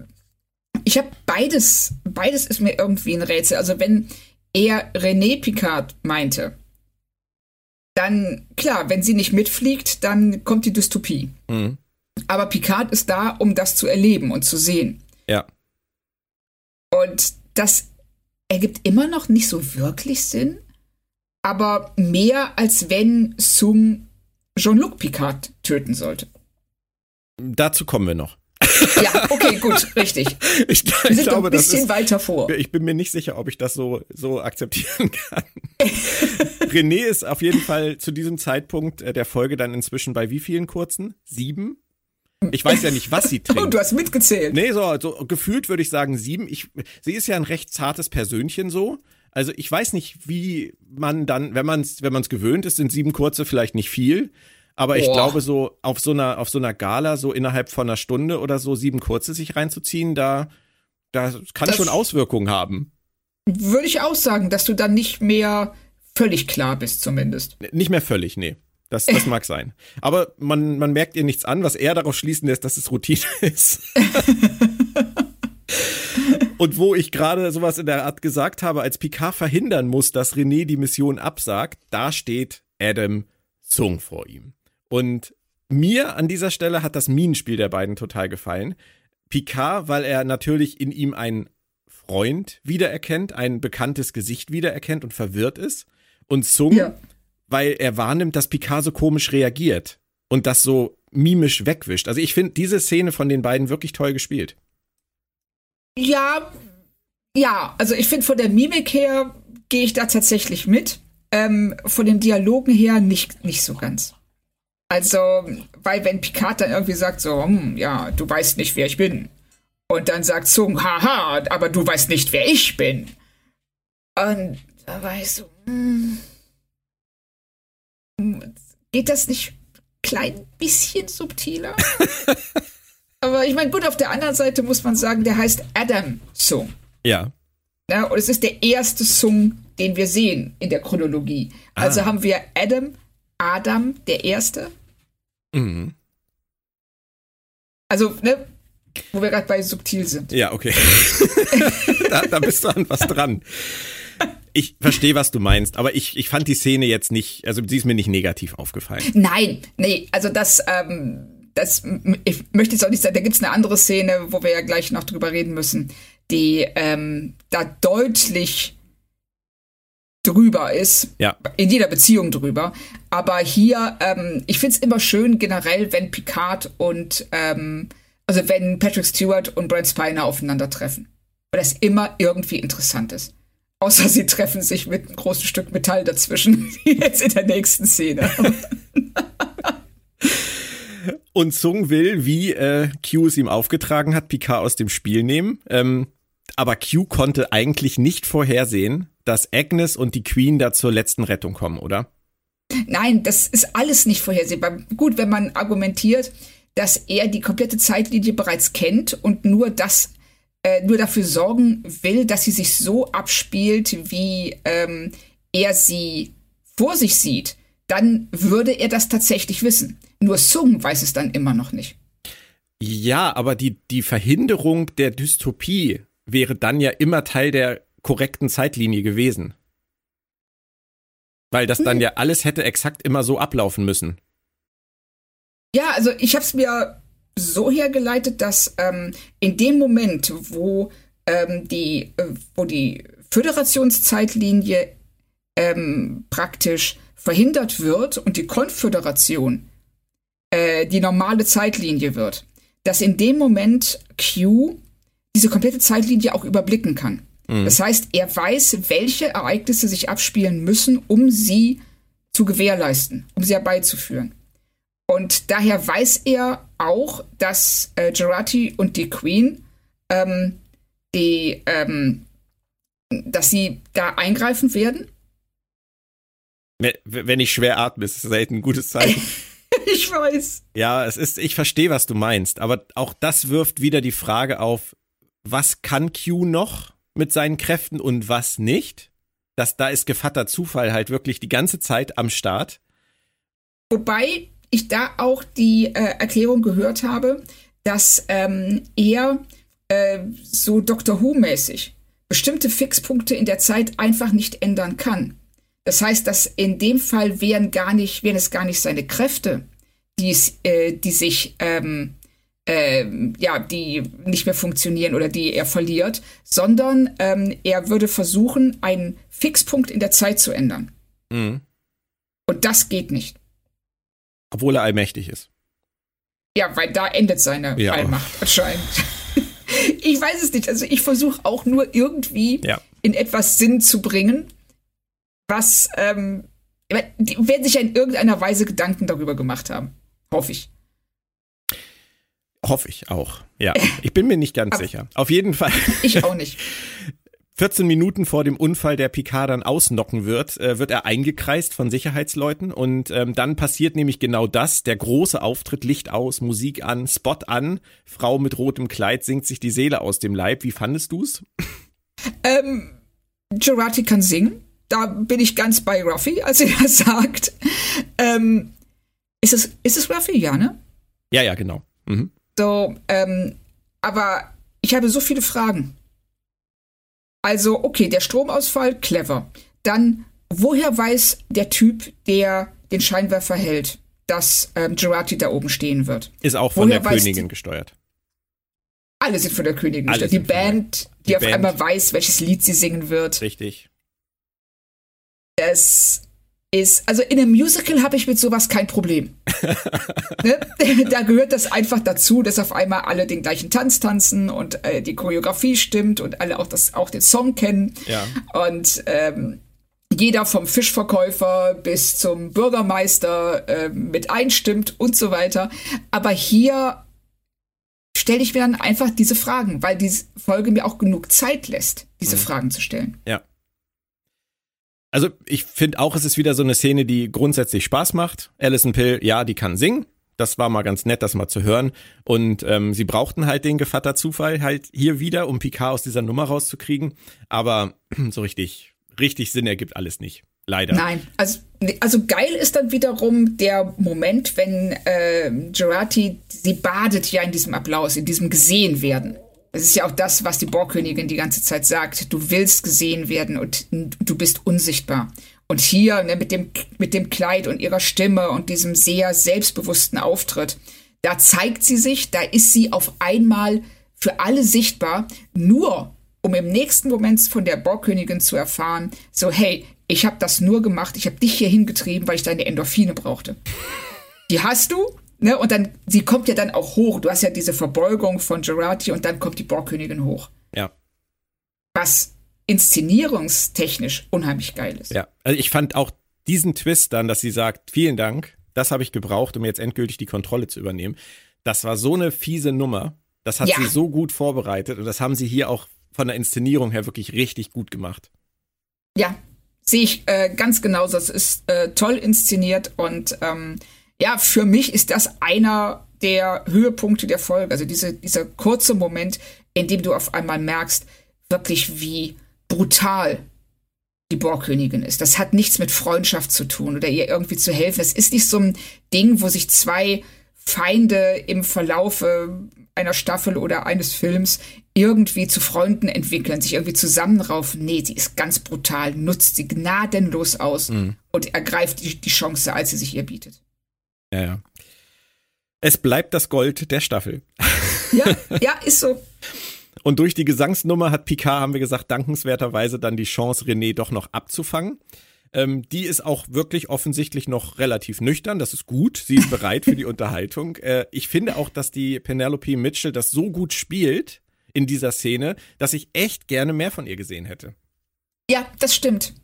ich habe beides, beides ist mir irgendwie ein Rätsel. Also wenn er René Picard meinte, dann, klar, wenn sie nicht mitfliegt, dann kommt die Dystopie. Mhm. Aber Picard ist da, um das zu erleben und zu sehen. Ja. Und das ergibt immer noch nicht so wirklich Sinn, aber mehr als wenn Sung Jean-Luc Picard töten sollte. Dazu kommen wir noch. Ja, okay, gut, richtig. [LAUGHS] Ich, ich wir sind glaube, ein bisschen ist, weiter vor. Ich bin mir nicht sicher, ob ich das so, so akzeptieren kann. [LAUGHS] René ist auf jeden Fall zu diesem Zeitpunkt äh, der Folge dann inzwischen bei wie vielen kurzen? Sieben? Ich weiß ja nicht, was sie [LAUGHS] trinkt. Oh, du hast mitgezählt. Nee, so, so gefühlt würde ich sagen sieben. Ich, sie ist ja ein recht zartes Persönchen so. Also ich weiß nicht, wie man dann, wenn man es wenn man's gewöhnt ist, sind sieben kurze vielleicht nicht viel. Aber ich glaube, so auf so einer, auf so einer Gala, so innerhalb von einer Stunde oder so sieben kurze sich reinzuziehen, da, da kann das schon Auswirkungen haben. Würde ich auch sagen, dass du dann nicht mehr völlig klar bist, zumindest. Nicht mehr völlig, nee. Das, das [LAUGHS] mag sein. Aber man, man merkt ihr nichts an, was er darauf schließen lässt, dass es Routine [LAUGHS] ist. Und wo ich gerade sowas in der Art gesagt habe, als Picard verhindern muss, dass René die Mission absagt, da steht Adam Zung vor ihm. Und mir an dieser Stelle hat das Minenspiel der beiden total gefallen. Picard, weil er natürlich in ihm einen Freund wiedererkennt, ein bekanntes Gesicht wiedererkennt und verwirrt ist. Und Sung, ja. weil er wahrnimmt, dass Picard so komisch reagiert und das so mimisch wegwischt. Also ich finde diese Szene von den beiden wirklich toll gespielt. Ja, ja, also ich finde von der Mimik her gehe ich da tatsächlich mit. Ähm, von den Dialogen her nicht, nicht so ganz. Also, weil wenn Picard dann irgendwie sagt so, hm, ja, du weißt nicht, wer ich bin. Und dann sagt Zung, haha, aber du weißt nicht, wer ich bin. Und da war ich so, hm, geht das nicht klein bisschen subtiler? [LAUGHS] aber ich meine, gut, auf der anderen Seite muss man sagen, der heißt Adam Sung. Ja. ja. Und es ist der erste Sung, den wir sehen in der Chronologie. Ah. Also haben wir Adam, Adam, der Erste. Mhm. Also, ne, wo wir gerade bei subtil sind. Ja, okay. [LAUGHS] da, da bist du an was dran. Ich verstehe, was du meinst, aber ich, ich fand die Szene jetzt nicht, also sie ist mir nicht negativ aufgefallen. Nein, nee, also das, ähm, das, ich möchte jetzt auch nicht sagen, da gibt es eine andere Szene, wo wir ja gleich noch drüber reden müssen, die ähm, da deutlich drüber ist. Ja. In jeder Beziehung drüber. Aber hier, ähm, ich finde es immer schön generell, wenn Picard und, ähm, also wenn Patrick Stewart und Brent Spiner aufeinandertreffen. Weil das immer irgendwie interessant ist. Außer sie treffen sich mit einem großen Stück Metall dazwischen, [LAUGHS] wie jetzt in der nächsten Szene. [LAUGHS] Und Sung will, wie äh, Q es ihm aufgetragen hat, Picard aus dem Spiel nehmen. Ähm, aber Q konnte eigentlich nicht vorhersehen, dass Agnes und die Queen da zur letzten Rettung kommen, oder? Nein, das ist alles nicht vorhersehbar. Gut, wenn man argumentiert, dass er die komplette Zeitlinie bereits kennt und nur das, äh, nur dafür sorgen will, dass sie sich so abspielt, wie ähm, er sie vor sich sieht, dann würde er das tatsächlich wissen. Nur Sung weiß es dann immer noch nicht. Ja, aber die, die Verhinderung der Dystopie wäre dann ja immer Teil der korrekten Zeitlinie gewesen. Weil das dann hm. ja alles hätte exakt immer so ablaufen müssen. Ja, also ich habe es mir so hergeleitet, dass ähm, in dem Moment, wo ähm, die, äh, wo die Föderationszeitlinie ähm, praktisch verhindert wird und die Konföderation äh, die normale Zeitlinie wird, dass in dem Moment Q diese komplette Zeitlinie auch überblicken kann. Mhm. Das heißt, er weiß, welche Ereignisse sich abspielen müssen, um sie zu gewährleisten, um sie herbeizuführen. Und daher weiß er auch, dass äh, Gerati und die Queen ähm, die, ähm, dass sie da eingreifen werden. Wenn ich schwer atme, ist es selten ein gutes Zeichen. [LAUGHS] ich weiß. Ja, es ist, ich verstehe, was du meinst, aber auch das wirft wieder die Frage auf, was kann Q noch? Mit seinen Kräften und was nicht. Das, da ist Gevatter Zufall halt wirklich die ganze Zeit am Start. Wobei ich da auch die äh, Erklärung gehört habe, dass ähm, er äh, so Doctor Who-mäßig bestimmte Fixpunkte in der Zeit einfach nicht ändern kann. Das heißt, dass in dem Fall wären gar nicht, wären es gar nicht seine Kräfte, die, äh, die sich ähm, äh, ja, die nicht mehr funktionieren oder die er verliert, sondern ähm, er würde versuchen, einen Fixpunkt in der Zeit zu ändern. Mhm. Und das geht nicht. Obwohl er allmächtig ist. Ja, weil da endet seine ja. Allmacht anscheinend. [LAUGHS] ich weiß es nicht. Also ich versuche auch nur irgendwie ja. in etwas Sinn zu bringen, was ähm, die werden sich ja in irgendeiner Weise Gedanken darüber gemacht haben. Hoffe ich. Hoffe ich auch. Ja, ich bin mir nicht ganz sicher. Auf jeden Fall. Ich auch nicht. [LAUGHS] 14 Minuten vor dem Unfall, der Picard dann ausnocken wird, äh, wird er eingekreist von Sicherheitsleuten und ähm, dann passiert nämlich genau das, der große Auftritt, Licht aus, Musik an, Spot an, Frau mit rotem Kleid singt sich die Seele aus dem Leib. Wie fandest du's? Ähm, Gerati kann singen, da bin ich ganz bei Ruffy, als er das sagt. Ähm, ist es, ist es Ruffy, ja, ne? Ja, ja, genau. Mhm. So, ähm, aber ich habe so viele Fragen. Also, okay, der Stromausfall, clever. Dann, woher weiß der Typ, der den Scheinwerfer hält, dass ähm, Gerati da oben stehen wird? Ist auch von woher der Königin gesteuert. Alle sind von der Königin Alle gesteuert. Die Band, die, die auf Band. einmal weiß, welches Lied sie singen wird. Richtig. Es ist, also in einem Musical habe ich mit sowas kein Problem. [LAUGHS] ne? [LAUGHS] Da gehört das einfach dazu, dass auf einmal alle den gleichen Tanz tanzen und äh, die Choreografie stimmt und alle auch, das, auch den Song kennen. Ja. Und ähm, jeder vom Fischverkäufer bis zum Bürgermeister äh, mit einstimmt und so weiter. Aber hier stelle ich mir dann einfach diese Fragen, weil diese Folge mir auch genug Zeit lässt, diese mhm. Fragen zu stellen. Ja. Also ich finde auch, es ist wieder so eine Szene, die grundsätzlich Spaß macht. Alison Pill, ja, die kann singen. Das war mal ganz nett, das mal zu hören. Und ähm, sie brauchten halt den Gevatter Zufall halt hier wieder, um Picard aus dieser Nummer rauszukriegen. Aber [CLEARS THROAT] so richtig richtig Sinn ergibt alles nicht. Leider. Nein, also, also geil ist dann wiederum der Moment, wenn äh, Gerati, sie badet ja in diesem Applaus, in diesem gesehen werden. Das ist ja auch das, was die Borgkönigin die ganze Zeit sagt. Du willst gesehen werden und du bist unsichtbar. Und hier ne, mit, dem, mit dem Kleid und ihrer Stimme und diesem sehr selbstbewussten Auftritt, da zeigt sie sich, da ist sie auf einmal für alle sichtbar, nur um im nächsten Moment von der Borgkönigin zu erfahren, so hey, ich habe das nur gemacht, ich habe dich hier hingetrieben, weil ich deine Endorphine brauchte. Die hast du, ne? Und dann, sie kommt ja dann auch hoch. Du hast ja diese Verbeugung von Gerati und dann kommt die Borgkönigin hoch. Ja. Was inszenierungstechnisch unheimlich geil ist. Ja, also ich fand auch diesen Twist dann, dass sie sagt, vielen Dank, das habe ich gebraucht, um jetzt endgültig die Kontrolle zu übernehmen. Das war so eine fiese Nummer. Das hat ja. sie so gut vorbereitet und das haben sie hier auch von der Inszenierung her wirklich richtig gut gemacht. Ja, sehe ich äh, ganz genauso. Es ist äh, toll inszeniert und ähm, ja, für mich ist das einer der Höhepunkte der Folge. Also diese, dieser kurze Moment, in dem du auf einmal merkst, wirklich wie brutal die Borgkönigin ist. Das hat nichts mit Freundschaft zu tun oder ihr irgendwie zu helfen. Es ist nicht so ein Ding, wo sich zwei Feinde im Verlaufe einer Staffel oder eines Films irgendwie zu Freunden entwickeln, sich irgendwie zusammenraufen. Nee, sie ist ganz brutal, nutzt sie gnadenlos aus mhm. und ergreift die, die Chance, als sie sich ihr bietet. Ja, ja. Es bleibt das Gold der Staffel. Ja, ja, ist so. Und durch die Gesangsnummer hat Picard, haben wir gesagt, dankenswerterweise dann die Chance, René doch noch abzufangen. Ähm, die ist auch wirklich offensichtlich noch relativ nüchtern. Das ist gut. Sie ist bereit für die [LAUGHS] Unterhaltung. Äh, ich finde auch, dass die Penelope Mitchell das so gut spielt in dieser Szene, dass ich echt gerne mehr von ihr gesehen hätte. Ja, das stimmt.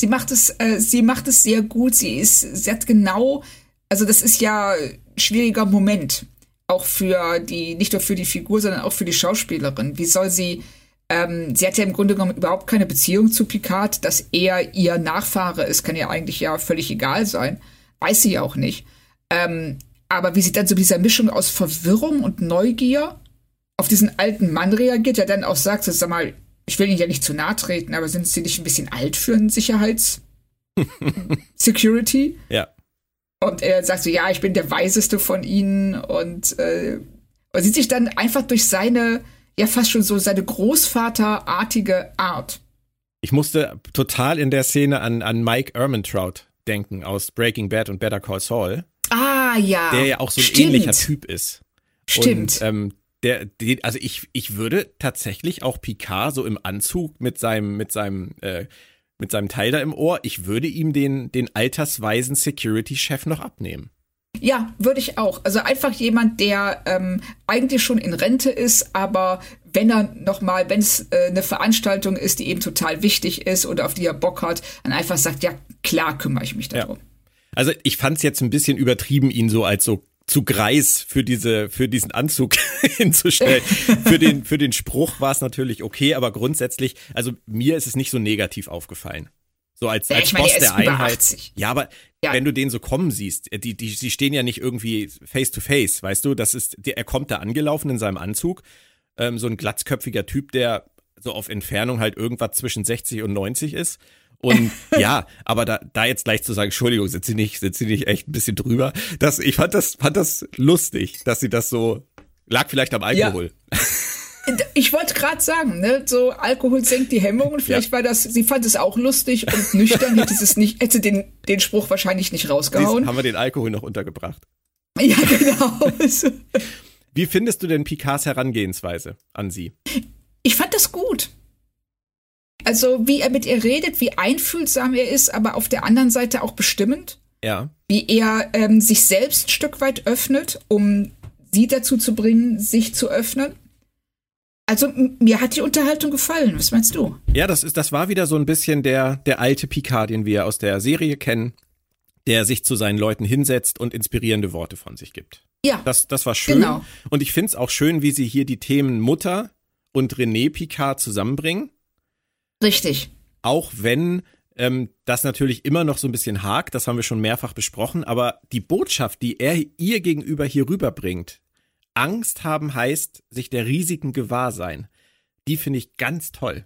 Sie macht es, äh, sie macht es sehr gut. Sie ist, sie hat genau, also das ist ja ein schwieriger Moment. Auch für die, nicht nur für die Figur, sondern auch für die Schauspielerin. Wie soll sie ähm, sie hat ja im Grunde genommen überhaupt keine Beziehung zu Picard, dass er ihr Nachfahre ist, kann ja eigentlich ja völlig egal sein. Weiß sie ja auch nicht. Ähm, aber wie sie dann so mit dieser Mischung aus Verwirrung und Neugier auf diesen alten Mann reagiert, der dann auch sagt, sag mal, ich will Ihnen ja nicht zu nahe treten, aber sind Sie nicht ein bisschen alt für einen Sicherheits [LAUGHS] Security? Ja. Und er sagt so, ja, ich bin der Weiseste von Ihnen und, äh, und sieht sich dann einfach durch seine ja fast schon so seine Großvaterartige Art. Ich musste total in der Szene an, an Mike Ehrmantraut denken aus Breaking Bad und Better Call Saul. Ah, ja. Der ja auch so ein Stimmt. ähnlicher Typ ist. Stimmt. Und, ähm, der, die, also ich, ich würde tatsächlich auch Picard so im Anzug mit seinem, mit seinem, äh, mit seinem Teil da im Ohr, ich würde ihm den, den altersweisen Security-Chef noch abnehmen. Ja, würde ich auch. Also einfach jemand, der ähm, eigentlich schon in Rente ist, aber wenn er nochmal, wenn es äh, eine Veranstaltung ist, die eben total wichtig ist oder auf die er Bock hat, dann einfach sagt, ja, klar kümmere ich mich darum. Ja. Also ich fand es jetzt ein bisschen übertrieben, ihn so als so zu Greis für diese für diesen Anzug [LAUGHS] hinzustellen. für den für den Spruch war es natürlich okay, aber grundsätzlich, also mir ist es nicht so negativ aufgefallen. So als, als ich meine, Boss der Einheit. 80. Ja, aber ja. wenn du den so kommen siehst, die, die, die stehen ja nicht irgendwie face to face, weißt du? Das ist, der, er kommt da angelaufen in seinem Anzug, ähm, so ein glatzköpfiger Typ, der so auf Entfernung halt irgendwas zwischen 60 und 90 ist. Und ja, aber da, da jetzt gleich zu sagen, Entschuldigung, sind sie nicht, sind sie nicht echt ein bisschen drüber? Das, ich fand das, fand das lustig, dass sie das so, lag vielleicht am Alkohol. Ja. Ich wollte gerade sagen, ne, so Alkohol senkt die Hemmungen. Vielleicht ja. war das, sie fand es auch lustig und nüchtern hätte sie es nicht, hätte den, den Spruch wahrscheinlich nicht rausgehauen. Siehst, haben wir den Alkohol noch untergebracht. Ja, genau. Wie findest du denn Picards Herangehensweise an sie? Ich fand das gut. Also, wie er mit ihr redet, wie einfühlsam er ist, aber auf der anderen Seite auch bestimmend. Ja. Wie er ähm, sich selbst ein Stück weit öffnet, um sie dazu zu bringen, sich zu öffnen. Also mir hat die Unterhaltung gefallen. Was meinst du? Ja, das ist, das war wieder so ein bisschen der, der alte Picard, den wir aus der Serie kennen, der sich zu seinen Leuten hinsetzt und inspirierende Worte von sich gibt. Ja. Das, das war schön. Genau. Und ich finde es auch schön, wie sie hier die Themen Mutter und René Picard zusammenbringen. Richtig. Auch wenn ähm, das natürlich immer noch so ein bisschen hakt, das haben wir schon mehrfach besprochen, aber die Botschaft, die er ihr gegenüber hier rüberbringt, Angst haben heißt, sich der Risiken gewahr sein. Die finde ich ganz toll.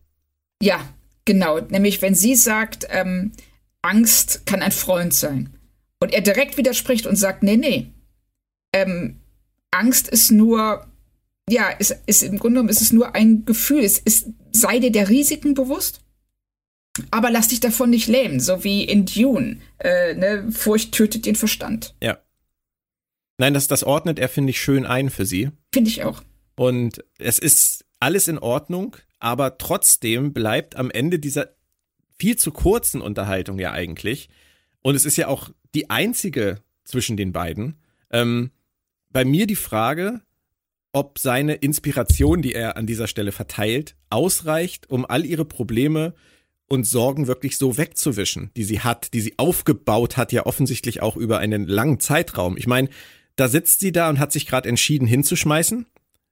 Ja, Genau, nämlich wenn sie sagt, ähm, Angst kann ein Freund sein. Und er direkt widerspricht und sagt, nee, nee. Ähm, Angst ist nur, ja, ist, ist im Grunde genommen ist es nur ein Gefühl. Es ist, sei dir der Risiken bewusst, aber lass dich davon nicht lähmen, so wie in Dune. Äh, ne? Furcht tötet den Verstand. Ja. Nein, das, das ordnet er, finde ich, schön ein für sie. Finde ich auch. Und es ist alles in Ordnung, aber trotzdem bleibt am Ende dieser viel zu kurzen Unterhaltung ja eigentlich. Und es ist ja auch die einzige zwischen den beiden. Ähm, bei mir die Frage, ob seine Inspiration, die er an dieser Stelle verteilt, ausreicht, um all ihre Probleme und Sorgen wirklich so wegzuwischen, die sie hat, die sie aufgebaut hat, ja offensichtlich auch über einen langen Zeitraum. Ich meine, da sitzt sie da und hat sich gerade entschieden hinzuschmeißen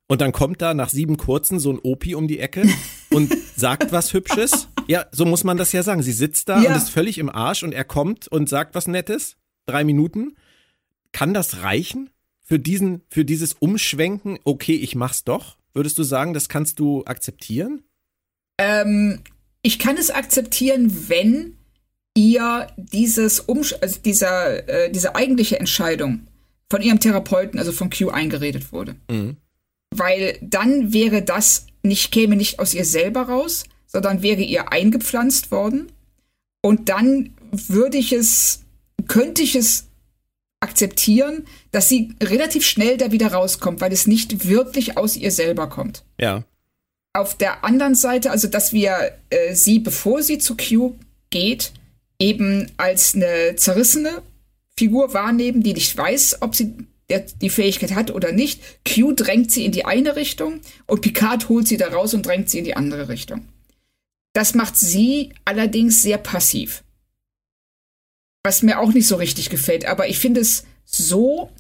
und dann kommt da nach sieben kurzen so ein Opi um die Ecke und [LAUGHS] sagt was Hübsches. Ja, so muss man das ja sagen. Sie sitzt da ja. und ist völlig im Arsch und er kommt und sagt was Nettes. Drei Minuten. Kann das reichen für diesen, für dieses Umschwenken? Okay, ich mach's doch. Würdest du sagen, das kannst du akzeptieren? Ähm, ich kann es akzeptieren, wenn ihr dieses Umsch also dieser, äh, diese eigentliche Entscheidung von ihrem Therapeuten, also von Q, eingeredet wurde. Mhm weil dann wäre das nicht, käme nicht aus ihr selber raus, sondern wäre ihr eingepflanzt worden. Und dann würde ich es, könnte ich es akzeptieren, dass sie relativ schnell da wieder rauskommt, weil es nicht wirklich aus ihr selber kommt. Ja. Auf der anderen Seite, also dass wir äh, sie, bevor sie zu Q geht, eben als eine zerrissene Figur wahrnehmen, die nicht weiß, ob sie der die Fähigkeit hat oder nicht. Q drängt sie in die eine Richtung und Picard holt sie da raus und drängt sie in die andere Richtung. Das macht sie allerdings sehr passiv. Was mir auch nicht so richtig gefällt, aber ich finde es so,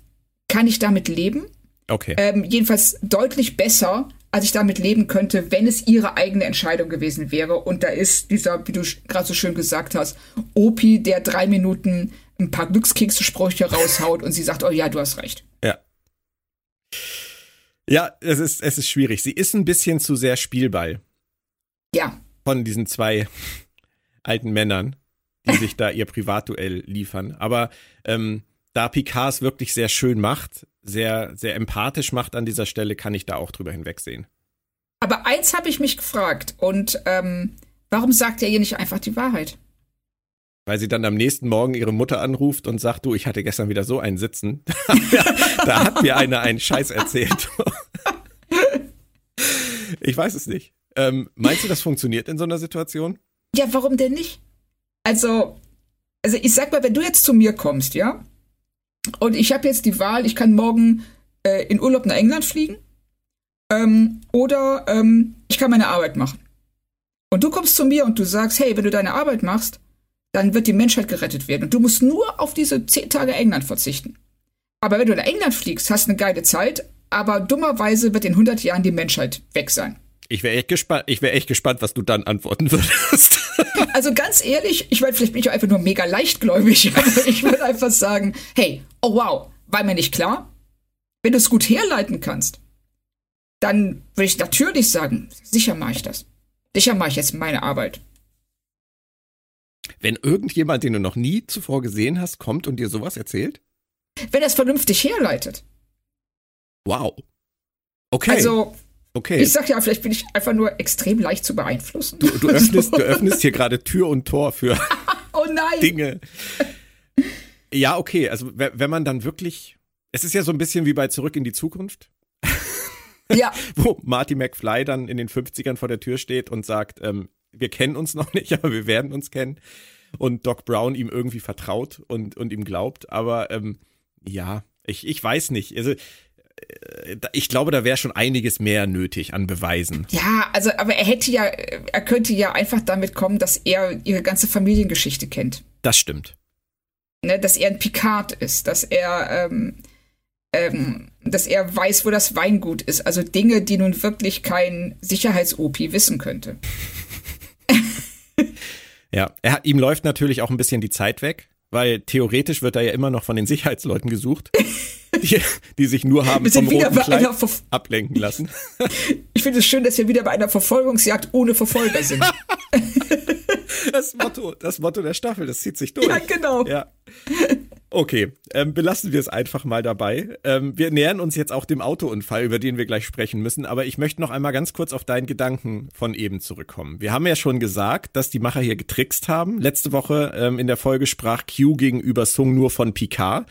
kann ich damit leben. Okay. Ähm, jedenfalls deutlich besser, als ich damit leben könnte, wenn es ihre eigene Entscheidung gewesen wäre. Und da ist dieser, wie du gerade so schön gesagt hast, Opi, der drei Minuten ein paar Glückskekse-Sprüche raushaut und sie sagt, oh ja, du hast recht. Ja. Ja, es ist, es ist schwierig. Sie ist ein bisschen zu sehr Spielball. Ja. Von diesen zwei [LAUGHS] alten Männern, die sich da ihr Privatduell liefern. Aber ähm, da Picard es wirklich sehr schön macht, sehr, sehr empathisch macht an dieser Stelle, kann ich da auch drüber hinwegsehen. Aber eins habe ich mich gefragt und ähm, warum sagt er ihr nicht einfach die Wahrheit? weil sie dann am nächsten Morgen ihre Mutter anruft und sagt, du, ich hatte gestern wieder so einen Sitzen. [LAUGHS] da hat mir einer einen Scheiß erzählt. [LAUGHS] ich weiß es nicht. Ähm, meinst du, das funktioniert in so einer Situation? Ja, warum denn nicht? Also, also ich sag mal, wenn du jetzt zu mir kommst, ja, und ich habe jetzt die Wahl, ich kann morgen äh, in Urlaub nach England fliegen ähm, oder ähm, ich kann meine Arbeit machen. Und du kommst zu mir und du sagst, hey, wenn du deine Arbeit machst, dann wird die Menschheit gerettet werden. Und du musst nur auf diese zehn Tage England verzichten. Aber wenn du nach England fliegst, hast du eine geile Zeit, aber dummerweise wird in 100 Jahren die Menschheit weg sein. Ich wäre echt gespannt, ich wäre echt gespannt, was du dann antworten [LAUGHS] würdest. also ganz ehrlich, ich meine, vielleicht bin ich einfach nur mega leichtgläubig, [LAUGHS] aber ich würde einfach sagen, hey, oh wow, war mir nicht klar? Wenn du es gut herleiten kannst, dann würde ich natürlich sagen, sicher mache ich das. Sicher mache ich jetzt meine Arbeit. Wenn irgendjemand, den du noch nie zuvor gesehen hast, kommt und dir sowas erzählt? Wenn er es vernünftig herleitet. Wow. Okay. Also, okay. ich sag ja, vielleicht bin ich einfach nur extrem leicht zu beeinflussen. Du, du öffnest, du [LAUGHS] öffnest hier gerade Tür und Tor für [LAUGHS] oh nein. Dinge. [LAUGHS] Ja, okay. Also, wenn man dann wirklich. Es ist ja so ein bisschen wie bei Zurück in die Zukunft. Ja. Wo Marty McFly dann in den 50ern vor der Tür steht und sagt, ähm, wir kennen uns noch nicht, aber wir werden uns kennen. Und Doc Brown ihm irgendwie vertraut und, und ihm glaubt. Aber ähm, ja, ich, ich weiß nicht. Also ich glaube, da wäre schon einiges mehr nötig an Beweisen. Ja, also, aber er hätte ja, er könnte ja einfach damit kommen, dass er ihre ganze Familiengeschichte kennt. Das stimmt. Ne, dass er ein Picard ist, dass er, ähm, ähm, dass er weiß, wo das Weingut ist. Also Dinge, die nun wirklich kein Sicherheits-OP wissen könnte. [LAUGHS] ja, er, ihm läuft natürlich auch ein bisschen die Zeit weg, weil theoretisch wird er ja immer noch von den Sicherheitsleuten gesucht, die, die sich nur haben vom roten Kleid ablenken lassen. Ich finde es schön, dass wir wieder bei einer Verfolgungsjagd ohne Verfolger sind. [LAUGHS] Das Motto, das Motto der Staffel, das zieht sich durch. Ja, genau. Ja. Okay, ähm, belassen wir es einfach mal dabei. Ähm, wir nähern uns jetzt auch dem Autounfall, über den wir gleich sprechen müssen, aber ich möchte noch einmal ganz kurz auf deinen Gedanken von eben zurückkommen. Wir haben ja schon gesagt, dass die Macher hier getrickst haben. Letzte Woche ähm, in der Folge sprach Q gegenüber Sung nur von Picard.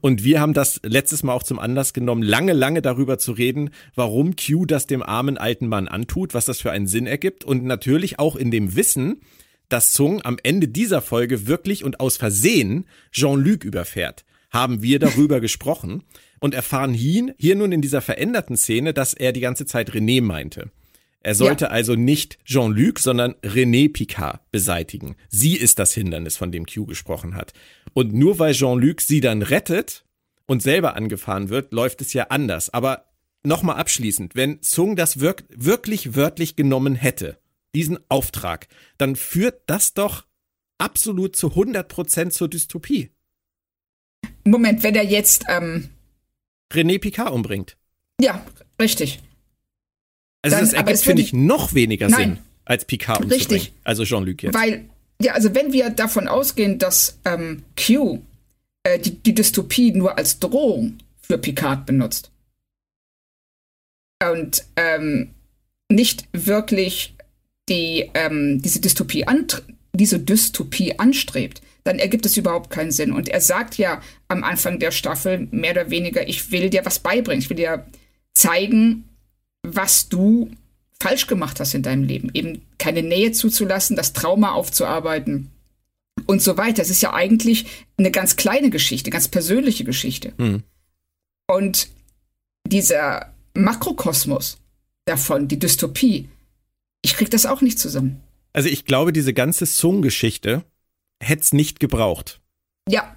Und wir haben das letztes Mal auch zum Anlass genommen, lange, lange darüber zu reden, warum Q das dem armen alten Mann antut, was das für einen Sinn ergibt und natürlich auch in dem Wissen, dass Sung am Ende dieser Folge wirklich und aus Versehen Jean-Luc überfährt. Haben wir darüber [LAUGHS] gesprochen und erfahren hier, hier nun in dieser veränderten Szene, dass er die ganze Zeit René meinte. Er sollte ja. also nicht Jean-Luc, sondern René Picard beseitigen. Sie ist das Hindernis, von dem Q gesprochen hat. Und nur weil Jean-Luc sie dann rettet und selber angefahren wird, läuft es ja anders. Aber nochmal abschließend, wenn Sung das wirk wirklich wörtlich genommen hätte, diesen Auftrag, dann führt das doch absolut zu 100 Prozent zur Dystopie. Moment, wenn er jetzt ähm René Picard umbringt. Ja, richtig. Also dann, das ergibt, finde ich, noch weniger nein, Sinn, als Picard umzubringen. Richtig. Also Jean-Luc jetzt. Weil, ja, also wenn wir davon ausgehen, dass ähm, Q äh, die, die Dystopie nur als Drohung für Picard benutzt und ähm, nicht wirklich die ähm, diese Dystopie diese Dystopie anstrebt, dann ergibt es überhaupt keinen Sinn. Und er sagt ja am Anfang der Staffel mehr oder weniger, ich will dir was beibringen, ich will dir zeigen, was du falsch gemacht hast in deinem Leben. Eben keine Nähe zuzulassen, das Trauma aufzuarbeiten und so weiter. Es ist ja eigentlich eine ganz kleine Geschichte, ganz persönliche Geschichte. Mhm. Und dieser Makrokosmos davon, die Dystopie, ich krieg das auch nicht zusammen. Also ich glaube, diese ganze Sung-Geschichte hätte es nicht gebraucht. Ja,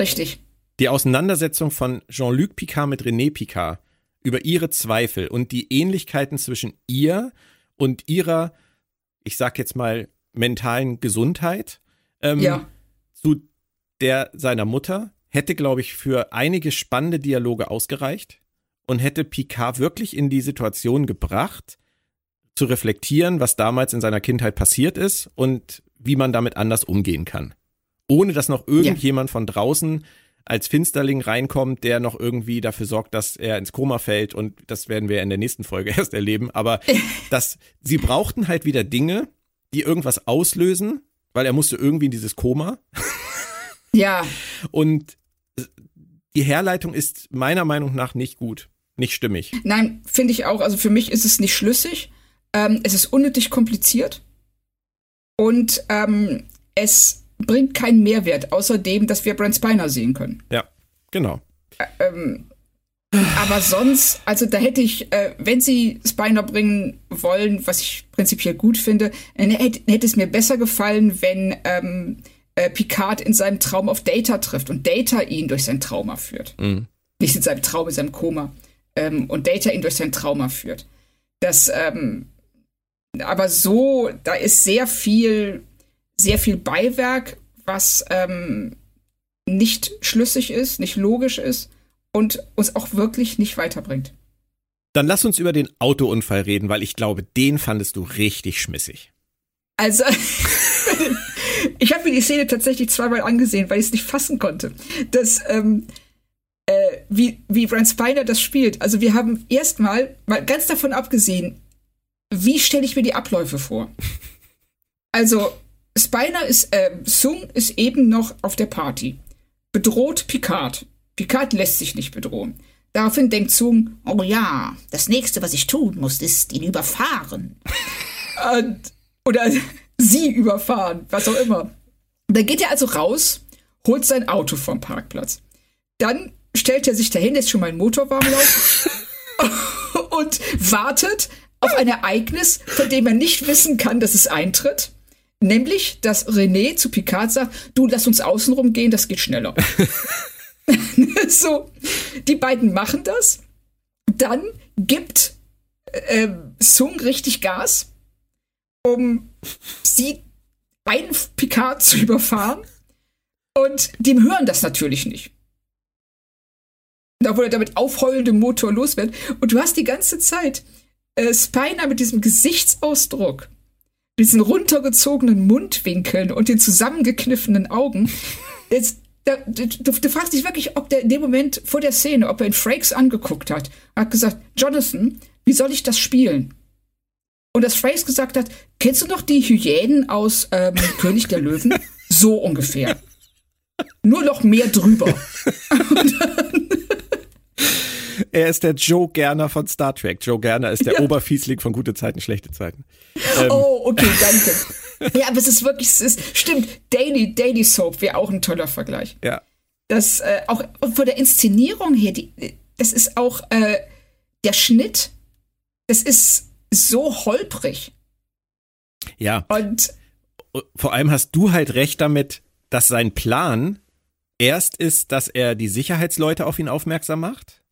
richtig. Die Auseinandersetzung von Jean-Luc Picard mit René Picard über ihre Zweifel und die Ähnlichkeiten zwischen ihr und ihrer, ich sag jetzt mal, mentalen Gesundheit ähm, ja. zu der seiner Mutter hätte, glaube ich, für einige spannende Dialoge ausgereicht und hätte Picard wirklich in die Situation gebracht, zu reflektieren, was damals in seiner Kindheit passiert ist und wie man damit anders umgehen kann. Ohne dass noch irgendjemand ja. von draußen als Finsterling reinkommt, der noch irgendwie dafür sorgt, dass er ins Koma fällt und das werden wir in der nächsten Folge [LAUGHS] erst erleben. Aber [LAUGHS] dass sie brauchten halt wieder Dinge, die irgendwas auslösen, weil er musste irgendwie in dieses Koma. [LAUGHS] Ja. Und die Herleitung ist meiner Meinung nach nicht gut, nicht stimmig. Nein, finde ich auch. Also für mich ist es nicht schlüssig. Ähm, es ist unnötig kompliziert und ähm, es bringt keinen Mehrwert, außer dem, dass wir Brent Spiner sehen können. Ja, genau. ähm, aber sonst, also da hätte ich, äh, wenn sie Spiner bringen wollen, was ich prinzipiell gut finde, äh, hätte, hätte es mir besser gefallen, wenn ähm, äh, Picard in seinem Traum auf Data trifft und Data ihn durch sein Trauma führt. Mhm. Nicht in seinem Traum, in seinem Koma. Ähm, und Data ihn durch sein Trauma führt. Das, ähm, aber so, da ist sehr viel, sehr viel Beiwerk, was ähm, nicht schlüssig ist, nicht logisch ist und uns auch wirklich nicht weiterbringt. Dann lass uns über den Autounfall reden, weil ich glaube, den fandest du richtig schmissig. Also, [LAUGHS] ich habe mir die Szene tatsächlich zweimal angesehen, weil ich es nicht fassen konnte. Das, ähm, äh, wie, wie Brent Spiner das spielt. Also wir haben erstmal, mal ganz davon abgesehen, wie stelle ich mir die Abläufe vor? Also, Spiner ist, äh, Sung ist eben noch auf der Party. Bedroht Picard. Picard lässt sich nicht bedrohen. Daraufhin denkt Sung, oh ja, das nächste, was ich tun muss, ist ihn überfahren. [LAUGHS] Und, oder sie überfahren, was auch immer. Dann geht er also raus, holt sein Auto vom Parkplatz. Dann stellt er sich dahin, lässt schon mal einen Motor warm laufen [LAUGHS] [LAUGHS] und wartet, auf ein Ereignis, von dem er nicht wissen kann, dass es eintritt. Nämlich, dass René zu Picard sagt, du lass uns außenrum gehen, das geht schneller. [LAUGHS] so, die beiden machen das. Dann gibt äh, Sung richtig Gas, um sie einen Picard zu überfahren. Und dem hören das natürlich nicht. Da er damit aufheulendem Motor los wird. Und du hast die ganze Zeit äh, Spiner mit diesem Gesichtsausdruck, diesen runtergezogenen Mundwinkeln und den zusammengekniffenen Augen. [LAUGHS] Jetzt, da, du, du, fragst dich wirklich, ob der in dem Moment vor der Szene, ob er in Frakes angeguckt hat, hat gesagt, Jonathan, wie soll ich das spielen? Und dass Frakes gesagt hat, kennst du noch die Hyänen aus ähm, [LAUGHS] König der Löwen? So ungefähr. Nur noch mehr drüber. [LAUGHS] er ist der Joe Gerner von Star Trek. Joe Gerner ist der ja. Oberfiesling von Gute Zeiten, Schlechte Zeiten. Ähm. Oh, okay, danke. [LAUGHS] ja, aber es ist wirklich, es ist, stimmt, Daily, Daily Soap wäre auch ein toller Vergleich. Ja. Das, äh, auch von der Inszenierung her, die, das ist auch äh, der Schnitt, das ist so holprig. Ja. Und vor allem hast du halt recht damit, dass sein Plan erst ist, dass er die Sicherheitsleute auf ihn aufmerksam macht,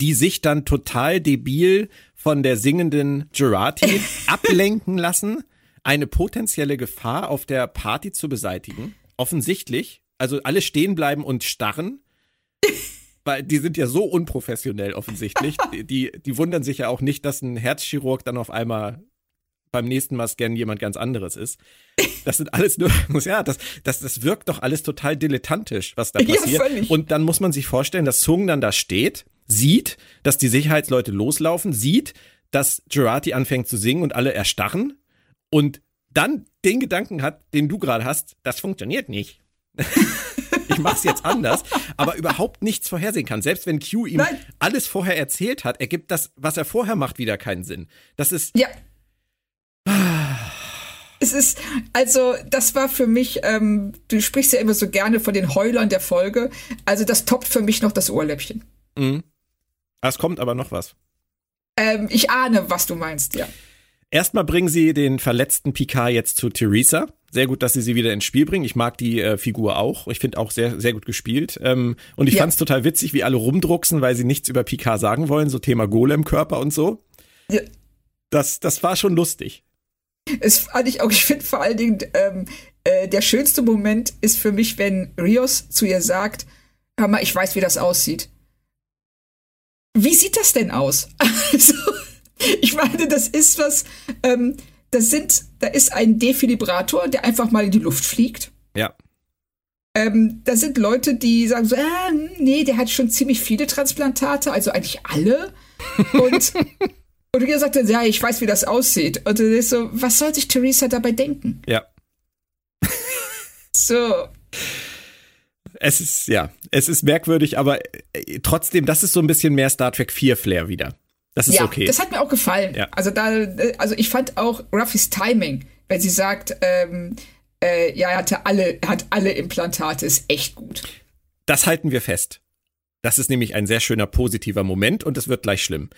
die sich dann total debil von der singenden Gerati [LAUGHS] ablenken lassen, eine potenzielle Gefahr auf der Party zu beseitigen. Offensichtlich. Also alle stehen bleiben und starren. Weil die sind ja so unprofessionell offensichtlich. Die, die wundern sich ja auch nicht, dass ein Herzchirurg dann auf einmal beim nächsten Mal scannen jemand ganz anderes ist. Das sind alles nur, [LAUGHS] ja, das, das, das wirkt doch alles total dilettantisch, was da passiert. Ja, und dann muss man sich vorstellen, dass Sung dann da steht, sieht, dass die Sicherheitsleute loslaufen, sieht, dass Gerati anfängt zu singen und alle erstarren und dann den Gedanken hat, den du gerade hast, das funktioniert nicht. [LAUGHS] ich mach's jetzt anders, aber überhaupt nichts vorhersehen kann. Selbst wenn Q ihm Nein. alles vorher erzählt hat, ergibt das, was er vorher macht, wieder keinen Sinn. Das ist, ja. Es ist, also, das war für mich, ähm, du sprichst ja immer so gerne von den Heulern der Folge. Also, das toppt für mich noch das Ohrläppchen. Mhm. Es kommt aber noch was. Ähm, ich ahne, was du meinst, ja. Erstmal bringen sie den verletzten Picard jetzt zu Theresa. Sehr gut, dass sie sie wieder ins Spiel bringen. Ich mag die äh, Figur auch. Ich finde auch sehr, sehr gut gespielt. Ähm, und ich ja. fand es total witzig, wie alle rumdrucksen, weil sie nichts über Picard sagen wollen. So Thema Golem-Körper und so. Ja. Das, das war schon lustig. Es fand ich auch, ich finde vor allen Dingen, ähm, äh, der schönste Moment ist für mich, wenn Rios zu ihr sagt, hör mal, ich weiß, wie das aussieht. Wie sieht das denn aus? [LAUGHS] Also, ich meine, das ist was, ähm, das sind, da ist ein Defibrillator, der einfach mal in die Luft fliegt. Ja. Ähm, da sind Leute, die sagen so, äh, nee, der hat schon ziemlich viele Transplantate, also eigentlich alle. [LAUGHS] Und Und er sagte, ja, ich weiß, wie das aussieht. Und du denkst so, was soll sich Theresa dabei denken? Ja. so. Es ist, ja, es ist merkwürdig, aber äh, trotzdem, das ist so ein bisschen mehr Star Trek 4 Flair wieder. Das ist ja, okay. Das hat mir auch gefallen. Ja. Also da, also ich fand auch Ruffys Timing, wenn sie sagt, ähm, äh, ja, er hatte alle, er hat alle Implantate, ist echt gut. Das halten wir fest. Das ist nämlich ein sehr schöner positiver Moment und es wird gleich schlimm.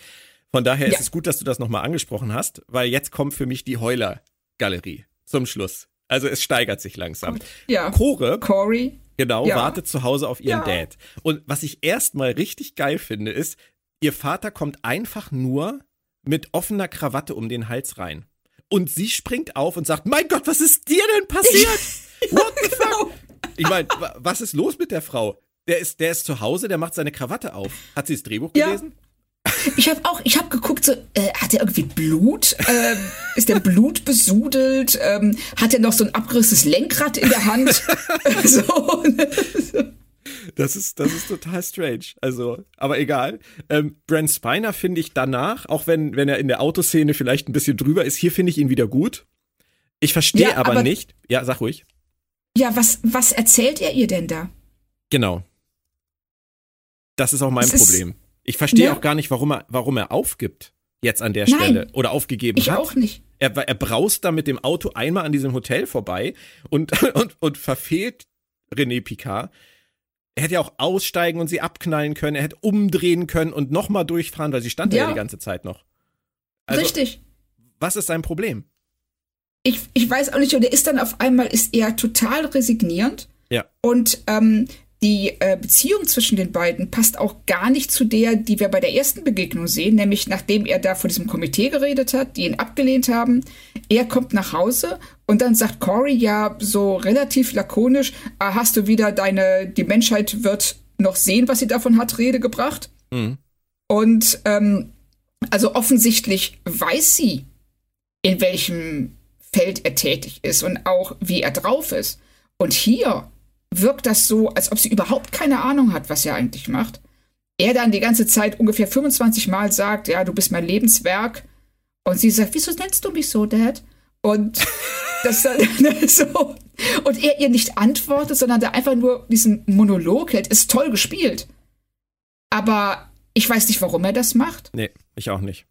Von daher ja. ist es gut, dass du das nochmal angesprochen hast, weil jetzt kommt für mich die Heuler-Galerie zum Schluss. Also es steigert sich langsam. Ja. Core, Corey, genau, ja. wartet zu Hause auf ihren ja. Dad. Und was ich erstmal richtig geil finde, ist, ihr Vater kommt einfach nur mit offener Krawatte um den Hals rein. Und sie springt auf und sagt, mein Gott, was ist dir denn passiert? [LAUGHS] What the fuck? Genau. Ich meine, was ist los mit der Frau? Der ist, der ist zu Hause, der macht seine Krawatte auf. Hat sie das Drehbuch gelesen? Ich habe auch, ich habe geguckt, so, äh, hat er irgendwie Blut? Ähm, ist der Blut besudelt? Ähm, hat er noch so ein abgerissenes Lenkrad in der Hand? [LAUGHS] so. Das ist, das ist total strange. Also, aber egal. Ähm, Brent Spiner finde ich danach, auch wenn, wenn er in der Autoszene vielleicht ein bisschen drüber ist, hier finde ich ihn wieder gut. Ich verstehe ja, aber, aber nicht. Ja, sag ruhig. Ja, was, was erzählt er ihr denn da? Genau. Das ist auch mein das Problem. Ist ich verstehe ja. auch gar nicht, warum er, warum er aufgibt jetzt an der Nein, Stelle oder aufgegeben ich hat. Ich auch nicht. Er, er braust da mit dem Auto einmal an diesem Hotel vorbei und, [LAUGHS] und, und verfehlt René Picard. Er hätte ja auch aussteigen und sie abknallen können. Er hätte umdrehen können und nochmal durchfahren, weil sie stand ja. ja die ganze Zeit noch. Also, Richtig. Was ist sein Problem? Ich, ich weiß auch nicht, und er ist dann auf einmal, ist er total resignierend. Ja. Und ähm, die äh, Beziehung zwischen den beiden passt auch gar nicht zu der, die wir bei der ersten Begegnung sehen, nämlich nachdem er da vor diesem Komitee geredet hat, die ihn abgelehnt haben. Er kommt nach Hause und dann sagt Corey ja so relativ lakonisch, ah, hast du wieder deine, die Menschheit wird noch sehen, was sie davon hat, Rede gebracht. Mhm. Und ähm, also offensichtlich weiß sie, in welchem Feld er tätig ist und auch wie er drauf ist. Und hier wirkt das so, als ob sie überhaupt keine Ahnung hat, was er eigentlich macht. Er dann die ganze Zeit ungefähr 25 Mal sagt, ja, du bist mein Lebenswerk. Und sie sagt, wieso nennst du mich so, Dad? Und [LAUGHS] das dann [LAUGHS] so. Und er ihr nicht antwortet, sondern da einfach nur diesen Monolog hält, ist toll gespielt. Aber ich weiß nicht, warum er das macht. Nee, ich auch nicht.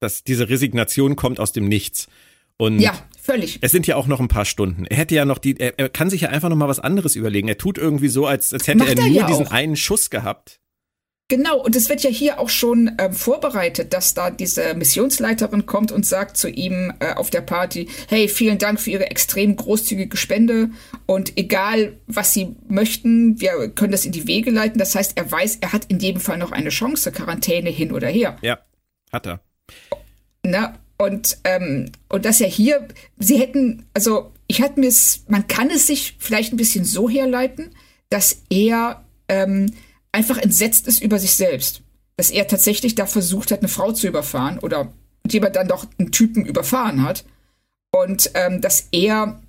Das, diese Resignation kommt aus dem Nichts. Und ja, völlig. Es sind ja auch noch ein paar Stunden. Er hätte ja noch die, er, er kann sich ja einfach noch mal was anderes überlegen. Er tut irgendwie so, als, als hätte Macht er nur ja diesen auch. einen Schuss gehabt. Genau, und es wird ja hier auch schon ähm, vorbereitet, dass da diese Missionsleiterin kommt und sagt zu ihm äh, auf der Party, hey, vielen Dank für Ihre extrem großzügige Spende und egal, was Sie möchten, wir können das in die Wege leiten. Das heißt, er weiß, er hat in jedem Fall noch eine Chance, Quarantäne hin oder her. Ja, hat er. Na, und, ähm, und dass er hier, sie hätten, also ich hatte mir es, man kann es sich vielleicht ein bisschen so herleiten, dass er ähm, einfach entsetzt ist über sich selbst. Dass er tatsächlich da versucht hat, eine Frau zu überfahren oder jemand dann doch einen Typen überfahren hat. Und ähm, dass er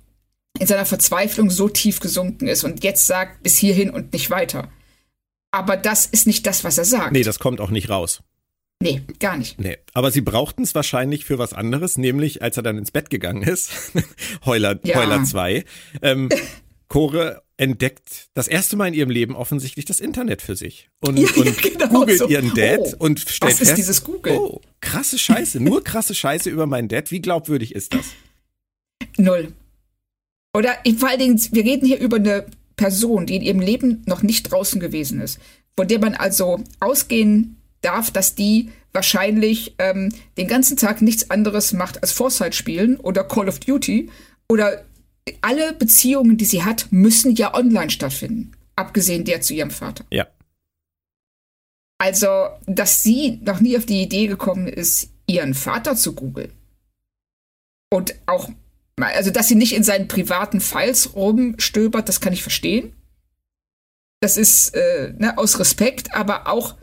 in seiner Verzweiflung so tief gesunken ist und jetzt sagt, bis hierhin und nicht weiter. Aber das ist nicht das, was er sagt. Nee, das kommt auch nicht raus. Nee, gar nicht. Nee, aber sie brauchten es wahrscheinlich für was anderes, nämlich als er dann ins Bett gegangen ist, [LAUGHS] Heuler, ja. Heuler 2, ähm, Core entdeckt das erste Mal in ihrem Leben offensichtlich das Internet für sich und, ja, [LAUGHS] und genau googelt so. ihren Dad oh, und stellt was fest, ist dieses Google? Oh, krasse Scheiße, nur krasse Scheiße über meinen Dad. Wie glaubwürdig ist das? Null. Oder vor allen Dingen, wir reden hier über eine Person, die in ihrem Leben noch nicht draußen gewesen ist, von der man also ausgehen darf, dass die wahrscheinlich ähm, den ganzen Tag nichts anderes macht als Foresight spielen oder Call of Duty oder alle Beziehungen, die sie hat, müssen ja online stattfinden. Abgesehen der zu ihrem Vater. Ja. Also, dass sie noch nie auf die Idee gekommen ist, ihren Vater zu googeln. Und auch, also, dass sie nicht in seinen privaten Files rumstöbert, das kann ich verstehen. Das ist äh, ne, aus Respekt, aber auch,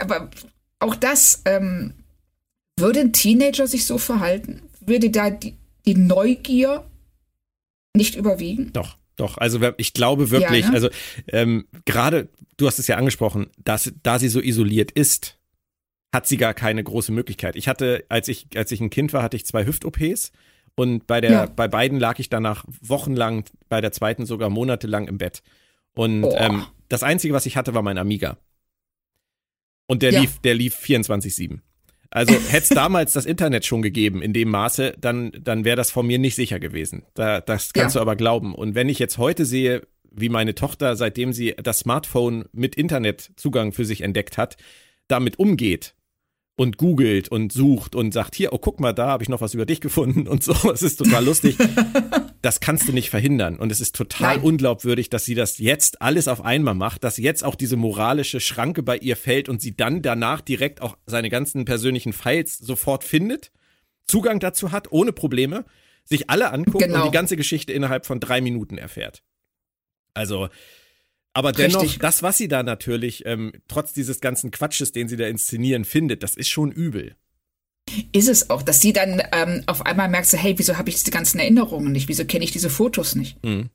aber auch das, ähm, würde ein Teenager sich so verhalten? Würde da die, die Neugier nicht überwiegen? Doch. Doch, also ich glaube wirklich, ja, ne? also ähm, gerade, du hast es ja angesprochen, dass da sie so isoliert ist, hat sie gar keine große Möglichkeit. Ich hatte, als ich, als ich ein Kind war, hatte ich zwei Hüft-OPs und bei der, ja. bei beiden lag ich danach wochenlang, bei der zweiten sogar monatelang im Bett. Und oh. ähm, das Einzige, was ich hatte, war mein Amiga. Und der ja. lief, der lief 24-7. Also hätte es damals das Internet schon gegeben in dem Maße, dann, dann wäre das von mir nicht sicher gewesen. Da, das kannst ja. du aber glauben. Und wenn ich jetzt heute sehe, wie meine Tochter, seitdem sie das Smartphone mit Internetzugang für sich entdeckt hat, damit umgeht und googelt und sucht und sagt, hier, oh, guck mal, da habe ich noch was über dich gefunden [LAUGHS] und so. Es ist total lustig. [LAUGHS] das kannst du nicht verhindern. Und es ist total Nein. unglaubwürdig, dass sie das jetzt alles auf einmal macht, dass jetzt auch diese moralische Schranke bei ihr fällt und sie dann danach direkt auch seine ganzen persönlichen Files sofort findet, Zugang dazu hat, ohne Probleme, sich alle anguckt genau. und die ganze Geschichte innerhalb von drei Minuten erfährt. Also, aber dennoch, Richtig. das, was sie da natürlich, ähm, trotz dieses ganzen Quatsches, den sie da inszenieren, findet, das ist schon übel. Ist es auch, dass sie dann ähm, auf einmal merkt, so, hey, wieso habe ich diese ganzen Erinnerungen nicht? Wieso kenne ich diese Fotos nicht? Mhm.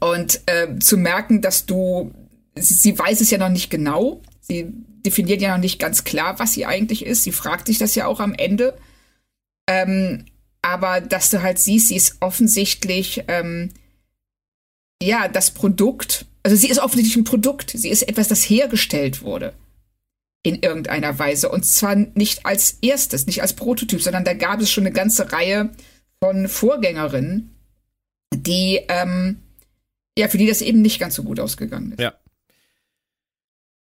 Und äh, zu merken, dass du, sie weiß es ja noch nicht genau, sie definiert ja noch nicht ganz klar, was sie eigentlich ist. Sie fragt sich das ja auch am Ende. Ähm, aber dass du halt siehst, sie ist offensichtlich, ähm, ja, das Produkt, also sie ist offensichtlich ein Produkt, sie ist etwas, das hergestellt wurde in irgendeiner Weise. Und zwar nicht als erstes, nicht als Prototyp, sondern da gab es schon eine ganze Reihe von Vorgängerinnen, die, ähm, ja, für die das eben nicht ganz so gut ausgegangen ist. Ja.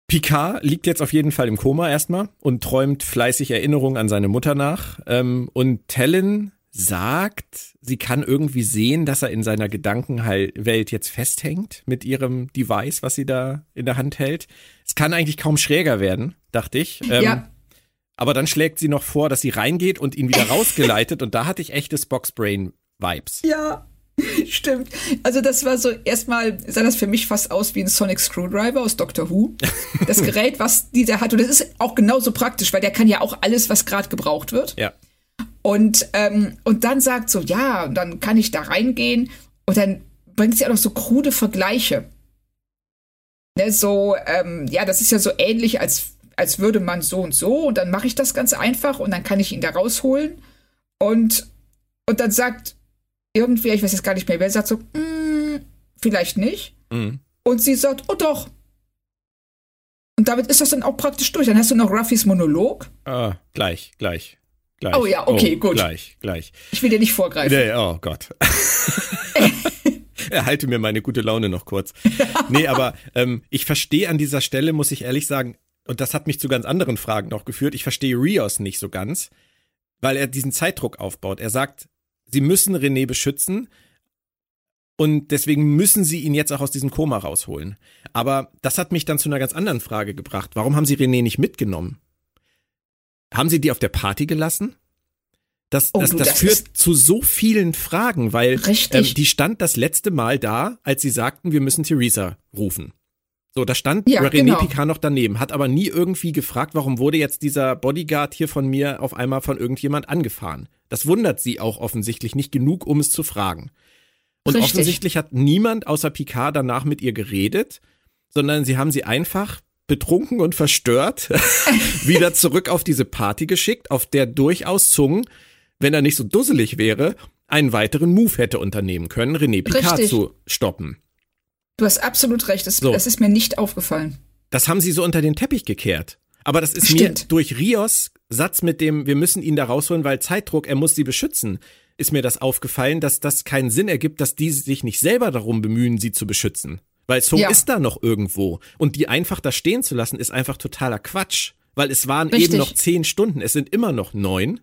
Picard liegt jetzt auf jeden Fall im Koma erstmal und träumt fleißig Erinnerungen an seine Mutter nach. Ähm, und Tellen sagt, sie kann irgendwie sehen, dass er in seiner Gedankenwelt jetzt festhängt mit ihrem Device, was sie da in der Hand hält. Es kann eigentlich kaum schräger werden, dachte ich. Ähm, ja. Aber dann schlägt sie noch vor, dass sie reingeht und ihn wieder [LAUGHS] rausgeleitet und da hatte ich echtes Boxbrain-Vibes. Ja. [LAUGHS] Stimmt. Also das war so, erstmal sah das für mich fast aus wie ein Sonic Screwdriver aus Doctor Who. Das [LAUGHS] Gerät, was dieser hat. Und das ist auch genauso praktisch, weil der kann ja auch alles, was gerade gebraucht wird. Ja. Und, ähm, und dann sagt so, ja, und dann kann ich da reingehen. Und dann bringt sie auch noch so krude Vergleiche. Ne, so, ähm, ja, das ist ja so ähnlich, als, als würde man so und so. Und dann mache ich das ganz einfach und dann kann ich ihn da rausholen. Und, und dann sagt irgendwer, ich weiß jetzt gar nicht mehr, wer sagt so, mm, vielleicht nicht. Mhm. Und sie sagt, oh doch. Und damit ist das dann auch praktisch durch. Dann hast du noch Ruffys Monolog. Ah, gleich, gleich. Gleich. Oh ja, okay, oh, gut. Gleich, gleich. Ich will dir nicht vorgreifen. Nee, oh Gott. [LAUGHS] Erhalte mir meine gute Laune noch kurz. Nee, aber ähm, ich verstehe an dieser Stelle, muss ich ehrlich sagen, und das hat mich zu ganz anderen Fragen noch geführt, ich verstehe Rios nicht so ganz, weil er diesen Zeitdruck aufbaut. Er sagt, sie müssen René beschützen und deswegen müssen sie ihn jetzt auch aus diesem Koma rausholen. Aber das hat mich dann zu einer ganz anderen Frage gebracht. Warum haben sie René nicht mitgenommen? Haben Sie die auf der Party gelassen? Das, oh, das, du, das, das führt zu so vielen Fragen, weil ähm, die stand das letzte Mal da, als sie sagten, wir müssen Theresa rufen. So, da stand ja, René genau. Picard noch daneben, hat aber nie irgendwie gefragt, warum wurde jetzt dieser Bodyguard hier von mir auf einmal von irgendjemand angefahren. Das wundert sie auch offensichtlich nicht genug, um es zu fragen. Und Richtig. offensichtlich hat niemand außer Picard danach mit ihr geredet, sondern sie haben sie einfach betrunken und verstört [LAUGHS] wieder zurück auf diese Party geschickt, auf der durchaus Zung, wenn er nicht so dusselig wäre, einen weiteren Move hätte unternehmen können, René Picard Richtig. zu stoppen. Du hast absolut recht, das, so. das, ist mir nicht aufgefallen. Das haben sie so unter den Teppich gekehrt. Aber das ist Stimmt. mir durch Rios Satz mit dem, wir müssen ihn da rausholen, weil Zeitdruck, er muss sie beschützen, ist mir das aufgefallen, dass das keinen Sinn ergibt, dass die sich nicht selber darum bemühen, sie zu beschützen. Weil Song ja. ist da noch irgendwo. Und die einfach da stehen zu lassen, ist einfach totaler Quatsch. Weil es waren Richtig. eben noch zehn Stunden. Es sind immer noch neun.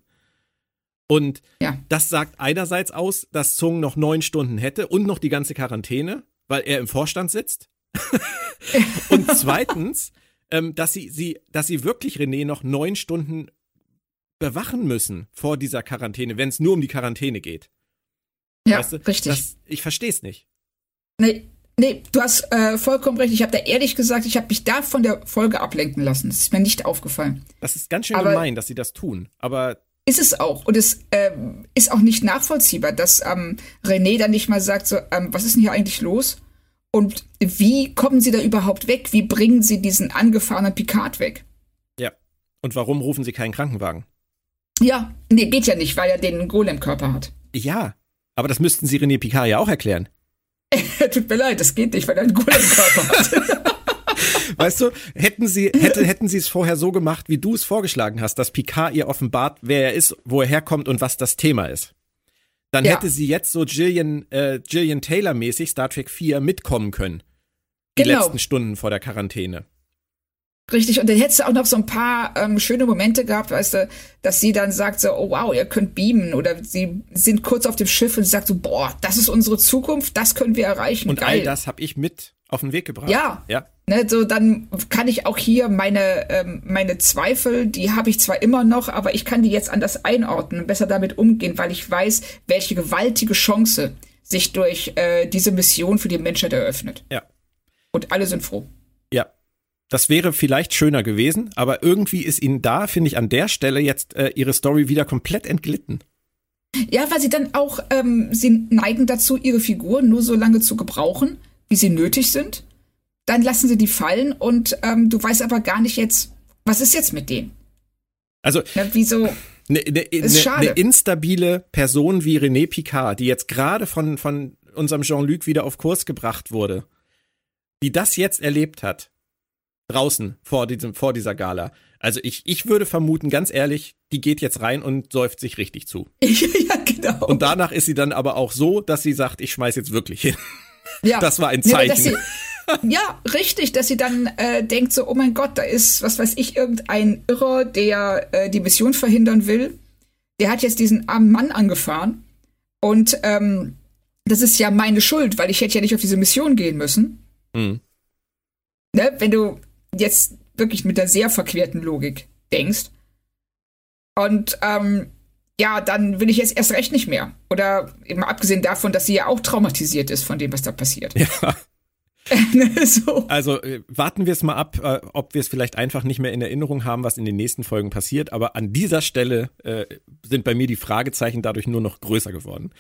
Und ja. das sagt einerseits aus, dass Zung noch neun Stunden hätte und noch die ganze Quarantäne, weil er im Vorstand sitzt. [LAUGHS] und zweitens, ähm, dass sie, sie, dass sie wirklich René noch neun Stunden bewachen müssen vor dieser Quarantäne, wenn es nur um die Quarantäne geht. Ja, weißt du? richtig. Das, ich verstehe es nicht. Nee, Nee, du hast äh, vollkommen recht. Ich habe da ehrlich gesagt, ich habe mich da von der Folge ablenken lassen. Das ist mir nicht aufgefallen. Das ist ganz schön aber gemein, dass sie das tun. Aber ist es auch. Und es ähm, ist auch nicht nachvollziehbar, dass ähm, René dann nicht mal sagt, so, ähm, was ist denn hier eigentlich los? Und wie kommen sie da überhaupt weg? Wie bringen sie diesen angefahrenen Picard weg? Ja. Und warum rufen sie keinen Krankenwagen? Ja, nee, geht ja nicht, weil er den Golem-Körper hat. Ja, aber das müssten sie René Picard ja auch erklären. [LAUGHS] Tut mir leid, das geht nicht, weil er einen Golem-Körper hat. [LAUGHS] Weißt du, hätten sie, hätte, hätten sie es vorher so gemacht, wie du es vorgeschlagen hast, dass Picard ihr offenbart, wer er ist, wo er herkommt und was das Thema ist. Dann ja. hätte sie jetzt so Gillian, äh, Gillian Taylor mäßig Star Trek 4 mitkommen können. Die genau. letzten Stunden vor der Quarantäne. Richtig, und dann hättest du auch noch so ein paar ähm, schöne Momente gehabt, weißt du, dass sie dann sagt so, oh wow, ihr könnt beamen. Oder sie sind kurz auf dem Schiff und sie sagt so, boah, das ist unsere Zukunft, das können wir erreichen. Und Geil. all das habe ich mit auf den Weg gebracht. Ja. Ja. Ne, so dann kann ich auch hier meine, ähm, meine Zweifel, die habe ich zwar immer noch, aber ich kann die jetzt anders einordnen, besser damit umgehen, weil ich weiß, welche gewaltige Chance sich durch äh, diese Mission für die Menschheit eröffnet. Ja. Und alle sind froh. Das wäre vielleicht schöner gewesen, aber irgendwie ist ihnen da, finde ich, an der Stelle jetzt äh, ihre Story wieder komplett entglitten. Ja, weil sie dann auch, ähm, sie neigen dazu, ihre Figuren nur so lange zu gebrauchen, wie sie nötig sind. Dann lassen sie die fallen und ähm, du weißt aber gar nicht jetzt, was ist jetzt mit denen? Also, ja, wieso? Eine ne, ne, ne instabile Person wie René Picard, die jetzt gerade von, von unserem Jean-Luc wieder auf Kurs gebracht wurde, die das jetzt erlebt hat, draußen vor diesem vor dieser Gala. Also ich ich würde vermuten, ganz ehrlich, die geht jetzt rein und säuft sich richtig zu. [LAUGHS] ja, genau. Und danach ist sie dann aber auch so, dass sie sagt, ich schmeiß jetzt wirklich hin. Ja. Das war ein Zeichen. Ja, ja richtig, dass sie dann äh, denkt so, oh mein Gott, da ist, was weiß ich, irgendein Irrer, der äh, die Mission verhindern will. Der hat jetzt diesen armen Mann angefahren. Und ähm, das ist ja meine Schuld, weil ich hätte ja nicht auf diese Mission gehen müssen. Mhm. Ne, wenn du jetzt wirklich mit der sehr verquerten Logik denkst. Und ähm, ja, dann will ich jetzt erst recht nicht mehr. Oder eben abgesehen davon, dass sie ja auch traumatisiert ist von dem, was da passiert. Ja. [LAUGHS] so. Also äh, warten wir es mal ab, äh, ob wir es vielleicht einfach nicht mehr in Erinnerung haben, was in den nächsten Folgen passiert. Aber an dieser Stelle äh, sind bei mir die Fragezeichen dadurch nur noch größer geworden.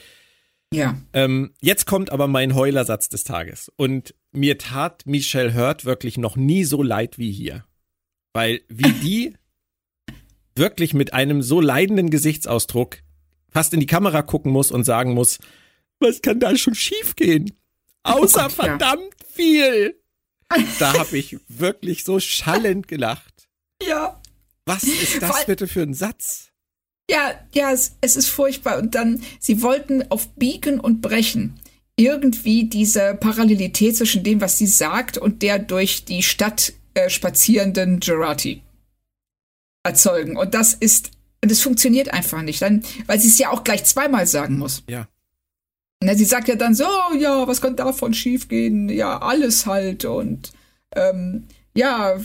Ja. Ähm, jetzt kommt aber mein Heulersatz des Tages. Und mir tat Michelle Hurt wirklich noch nie so leid wie hier. Weil wie [LAUGHS] die wirklich mit einem so leidenden Gesichtsausdruck fast in die Kamera gucken muss und sagen muss, was kann da schon schiefgehen? Außer oh Gott, verdammt ja. viel. Da habe ich wirklich so schallend gelacht. Ja. Was ist das bitte für ein Satz? Ja, ja, es, es ist furchtbar. Und dann, sie wollten auf Biegen und Brechen irgendwie diese Parallelität zwischen dem, was sie sagt und der durch die Stadt äh, spazierenden Gerati erzeugen. Und das ist, das funktioniert einfach nicht, dann, weil sie es ja auch gleich zweimal sagen muss. Ja. Na, sie sagt ja dann so, ja, was kann davon schiefgehen? Ja, alles halt. Und ähm, ja,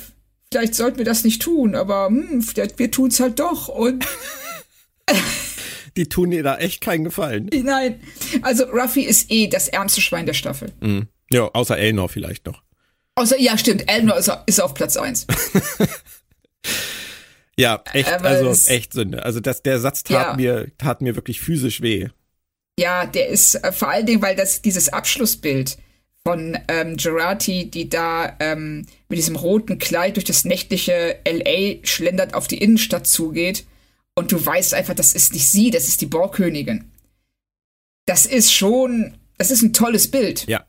vielleicht sollten wir das nicht tun, aber hm, wir tun es halt doch. Und [LAUGHS] [LAUGHS] die tun dir da echt keinen Gefallen. Nein. Also Ruffy ist eh das ärmste Schwein der Staffel. Mhm. Ja, außer Elnor vielleicht noch. Außer, ja, stimmt, Elnor ist, ist auf Platz 1. [LAUGHS] ja, echt, Aber also echt Sünde. Also das, der Satz tat ja. mir, tat mir wirklich physisch weh. Ja, der ist äh, vor allen Dingen, weil das dieses Abschlussbild von ähm, Gerati, die da ähm, mit diesem roten Kleid durch das nächtliche LA schlendert, auf die Innenstadt zugeht und du weißt einfach, das ist nicht sie, das ist die Borgkönigin. Das ist schon, das ist ein tolles Bild. Ja.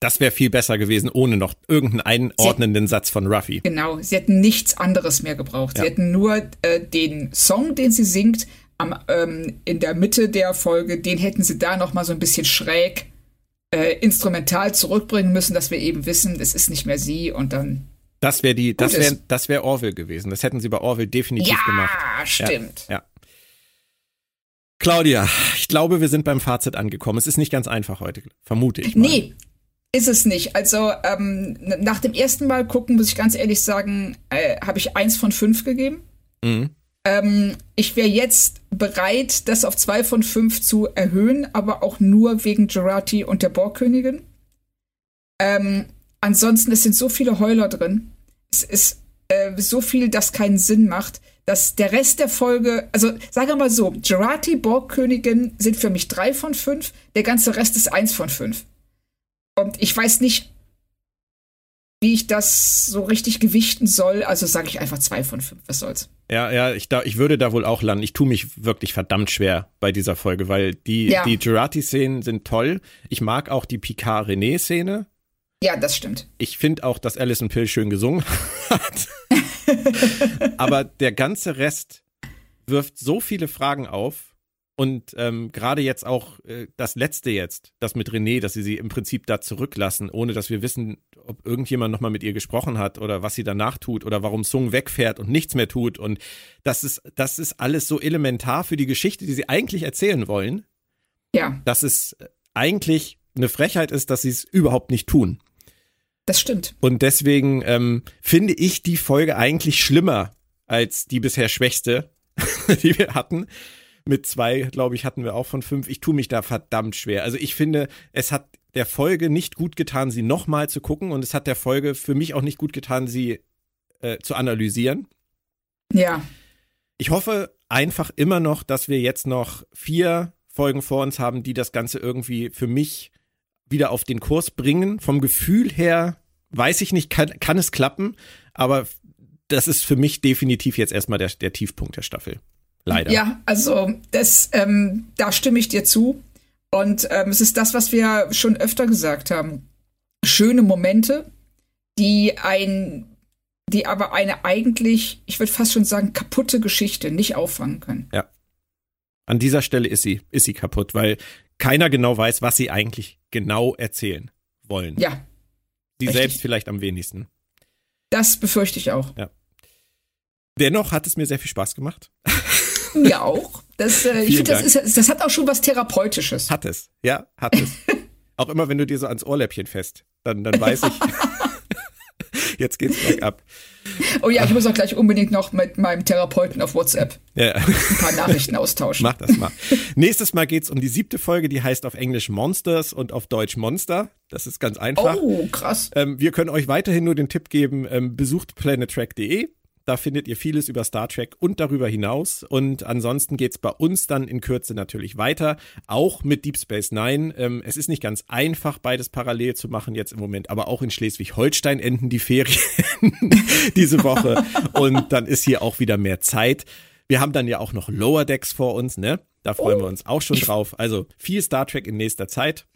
Das wäre viel besser gewesen, ohne noch irgendeinen einordnenden sie, Satz von Ruffy. Genau, sie hätten nichts anderes mehr gebraucht. Ja. Sie hätten nur äh, den Song, den sie singt, am, ähm, in der Mitte der Folge, den hätten sie da noch mal so ein bisschen schräg äh, instrumental zurückbringen müssen, dass wir eben wissen, das ist nicht mehr sie und dann das wäre die, das wäre, das wäre Orville gewesen. Das hätten sie bei Orville definitiv ja, gemacht. Stimmt. Ja, ja. Claudia, ich glaube, wir sind beim Fazit angekommen. Es ist nicht ganz einfach heute, vermute ich. Mal. Nee, ist es nicht. Also ähm, nach dem ersten Mal gucken, muss ich ganz ehrlich sagen, äh, habe ich eins von fünf gegeben. Mhm. Ähm, ich wäre jetzt bereit, das auf zwei von fünf zu erhöhen, aber auch nur wegen Gerati und der Borgkönigin. Ähm, ansonsten, es sind so viele Heuler drin es ist äh, so viel, das keinen Sinn macht, dass der Rest der Folge, also sagen wir mal so, Gerati, Borgkönigin sind für mich drei von fünf, der ganze Rest ist eins von fünf. Und ich weiß nicht, wie ich das so richtig gewichten soll, also sage ich einfach zwei von fünf, was soll's. Ja, ja, ich, da, ich würde da wohl auch landen. Ich tue mich wirklich verdammt schwer bei dieser Folge, weil die, ja. die Gerati-Szenen sind toll. Ich mag auch die Picard-René-Szene. Ja, das stimmt. Ich finde auch, dass Alison Pill schön gesungen hat. [LAUGHS] Aber der ganze Rest wirft so viele Fragen auf. Und ähm, gerade jetzt auch äh, das letzte jetzt, das mit René, dass sie sie im Prinzip da zurücklassen, ohne dass wir wissen, ob irgendjemand nochmal mit ihr gesprochen hat oder was sie danach tut oder warum Sung wegfährt und nichts mehr tut. Und das ist, das ist alles so elementar für die Geschichte, die sie eigentlich erzählen wollen. Ja. Dass es eigentlich eine Frechheit ist, dass sie es überhaupt nicht tun. Das stimmt. Und deswegen ähm, finde ich die Folge eigentlich schlimmer als die bisher schwächste, [LAUGHS] die wir hatten. Mit zwei, glaube ich, hatten wir auch von fünf. Ich tue mich da verdammt schwer. Also ich finde, es hat der Folge nicht gut getan, sie nochmal zu gucken. Und es hat der Folge für mich auch nicht gut getan, sie äh, zu analysieren. Ja. Ich hoffe einfach immer noch, dass wir jetzt noch vier Folgen vor uns haben, die das Ganze irgendwie für mich wieder auf den Kurs bringen. Vom Gefühl her weiß ich nicht, kann, kann es klappen, aber das ist für mich definitiv jetzt erstmal der, der Tiefpunkt der Staffel. Leider. Ja, also das, ähm, da stimme ich dir zu. Und ähm, es ist das, was wir schon öfter gesagt haben. Schöne Momente, die ein, die aber eine eigentlich, ich würde fast schon sagen, kaputte Geschichte nicht auffangen können. Ja. An dieser Stelle ist sie, ist sie kaputt, weil keiner genau weiß, was sie eigentlich genau erzählen wollen. Ja. Sie richtig. selbst vielleicht am wenigsten. Das befürchte ich auch. Ja. Dennoch hat es mir sehr viel Spaß gemacht. [LAUGHS] Mir auch. Das, äh, ich finde, das, ist, das hat auch schon was Therapeutisches. Hat es, ja, hat es. [LAUGHS] auch immer, wenn du dir so ans Ohrläppchen fest, dann, dann weiß ich, [LAUGHS] Jetzt geht's bergab. Oh ja, ich muss auch gleich unbedingt noch mit meinem Therapeuten auf WhatsApp ja. ein paar Nachrichten austauschen. Mach das mal. Nächstes Mal geht's um die siebte Folge, die heißt auf Englisch Monsters und auf Deutsch Monster. Das ist ganz einfach. Oh, krass. Ähm, wir können euch weiterhin nur den Tipp geben, ähm, besucht planettrack.de. Da findet ihr vieles über Star Trek und darüber hinaus. Und ansonsten geht's bei uns dann in Kürze natürlich weiter, auch mit Deep Space Nine. Ähm, es ist nicht ganz einfach, beides parallel zu machen jetzt im Moment, aber auch in Schleswig-Holstein enden die Ferien [LAUGHS] diese Woche. Und dann ist hier auch wieder mehr Zeit. Wir haben dann ja auch noch Lower Decks vor uns, ne? Da freuen oh. wir uns auch schon drauf. Also viel Star Trek in nächster Zeit.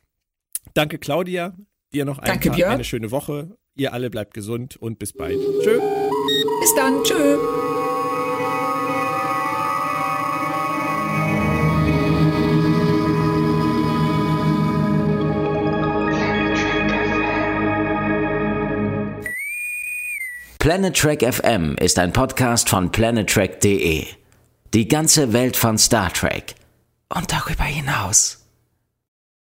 Danke, Claudia. Dir noch ein Danke, eine schöne Woche. Ihr alle bleibt gesund und bis bald. Tschö. Bis dann. Tschö. Planet Trek FM ist ein Podcast von planettrek.de. Die ganze Welt von Star Trek und darüber hinaus.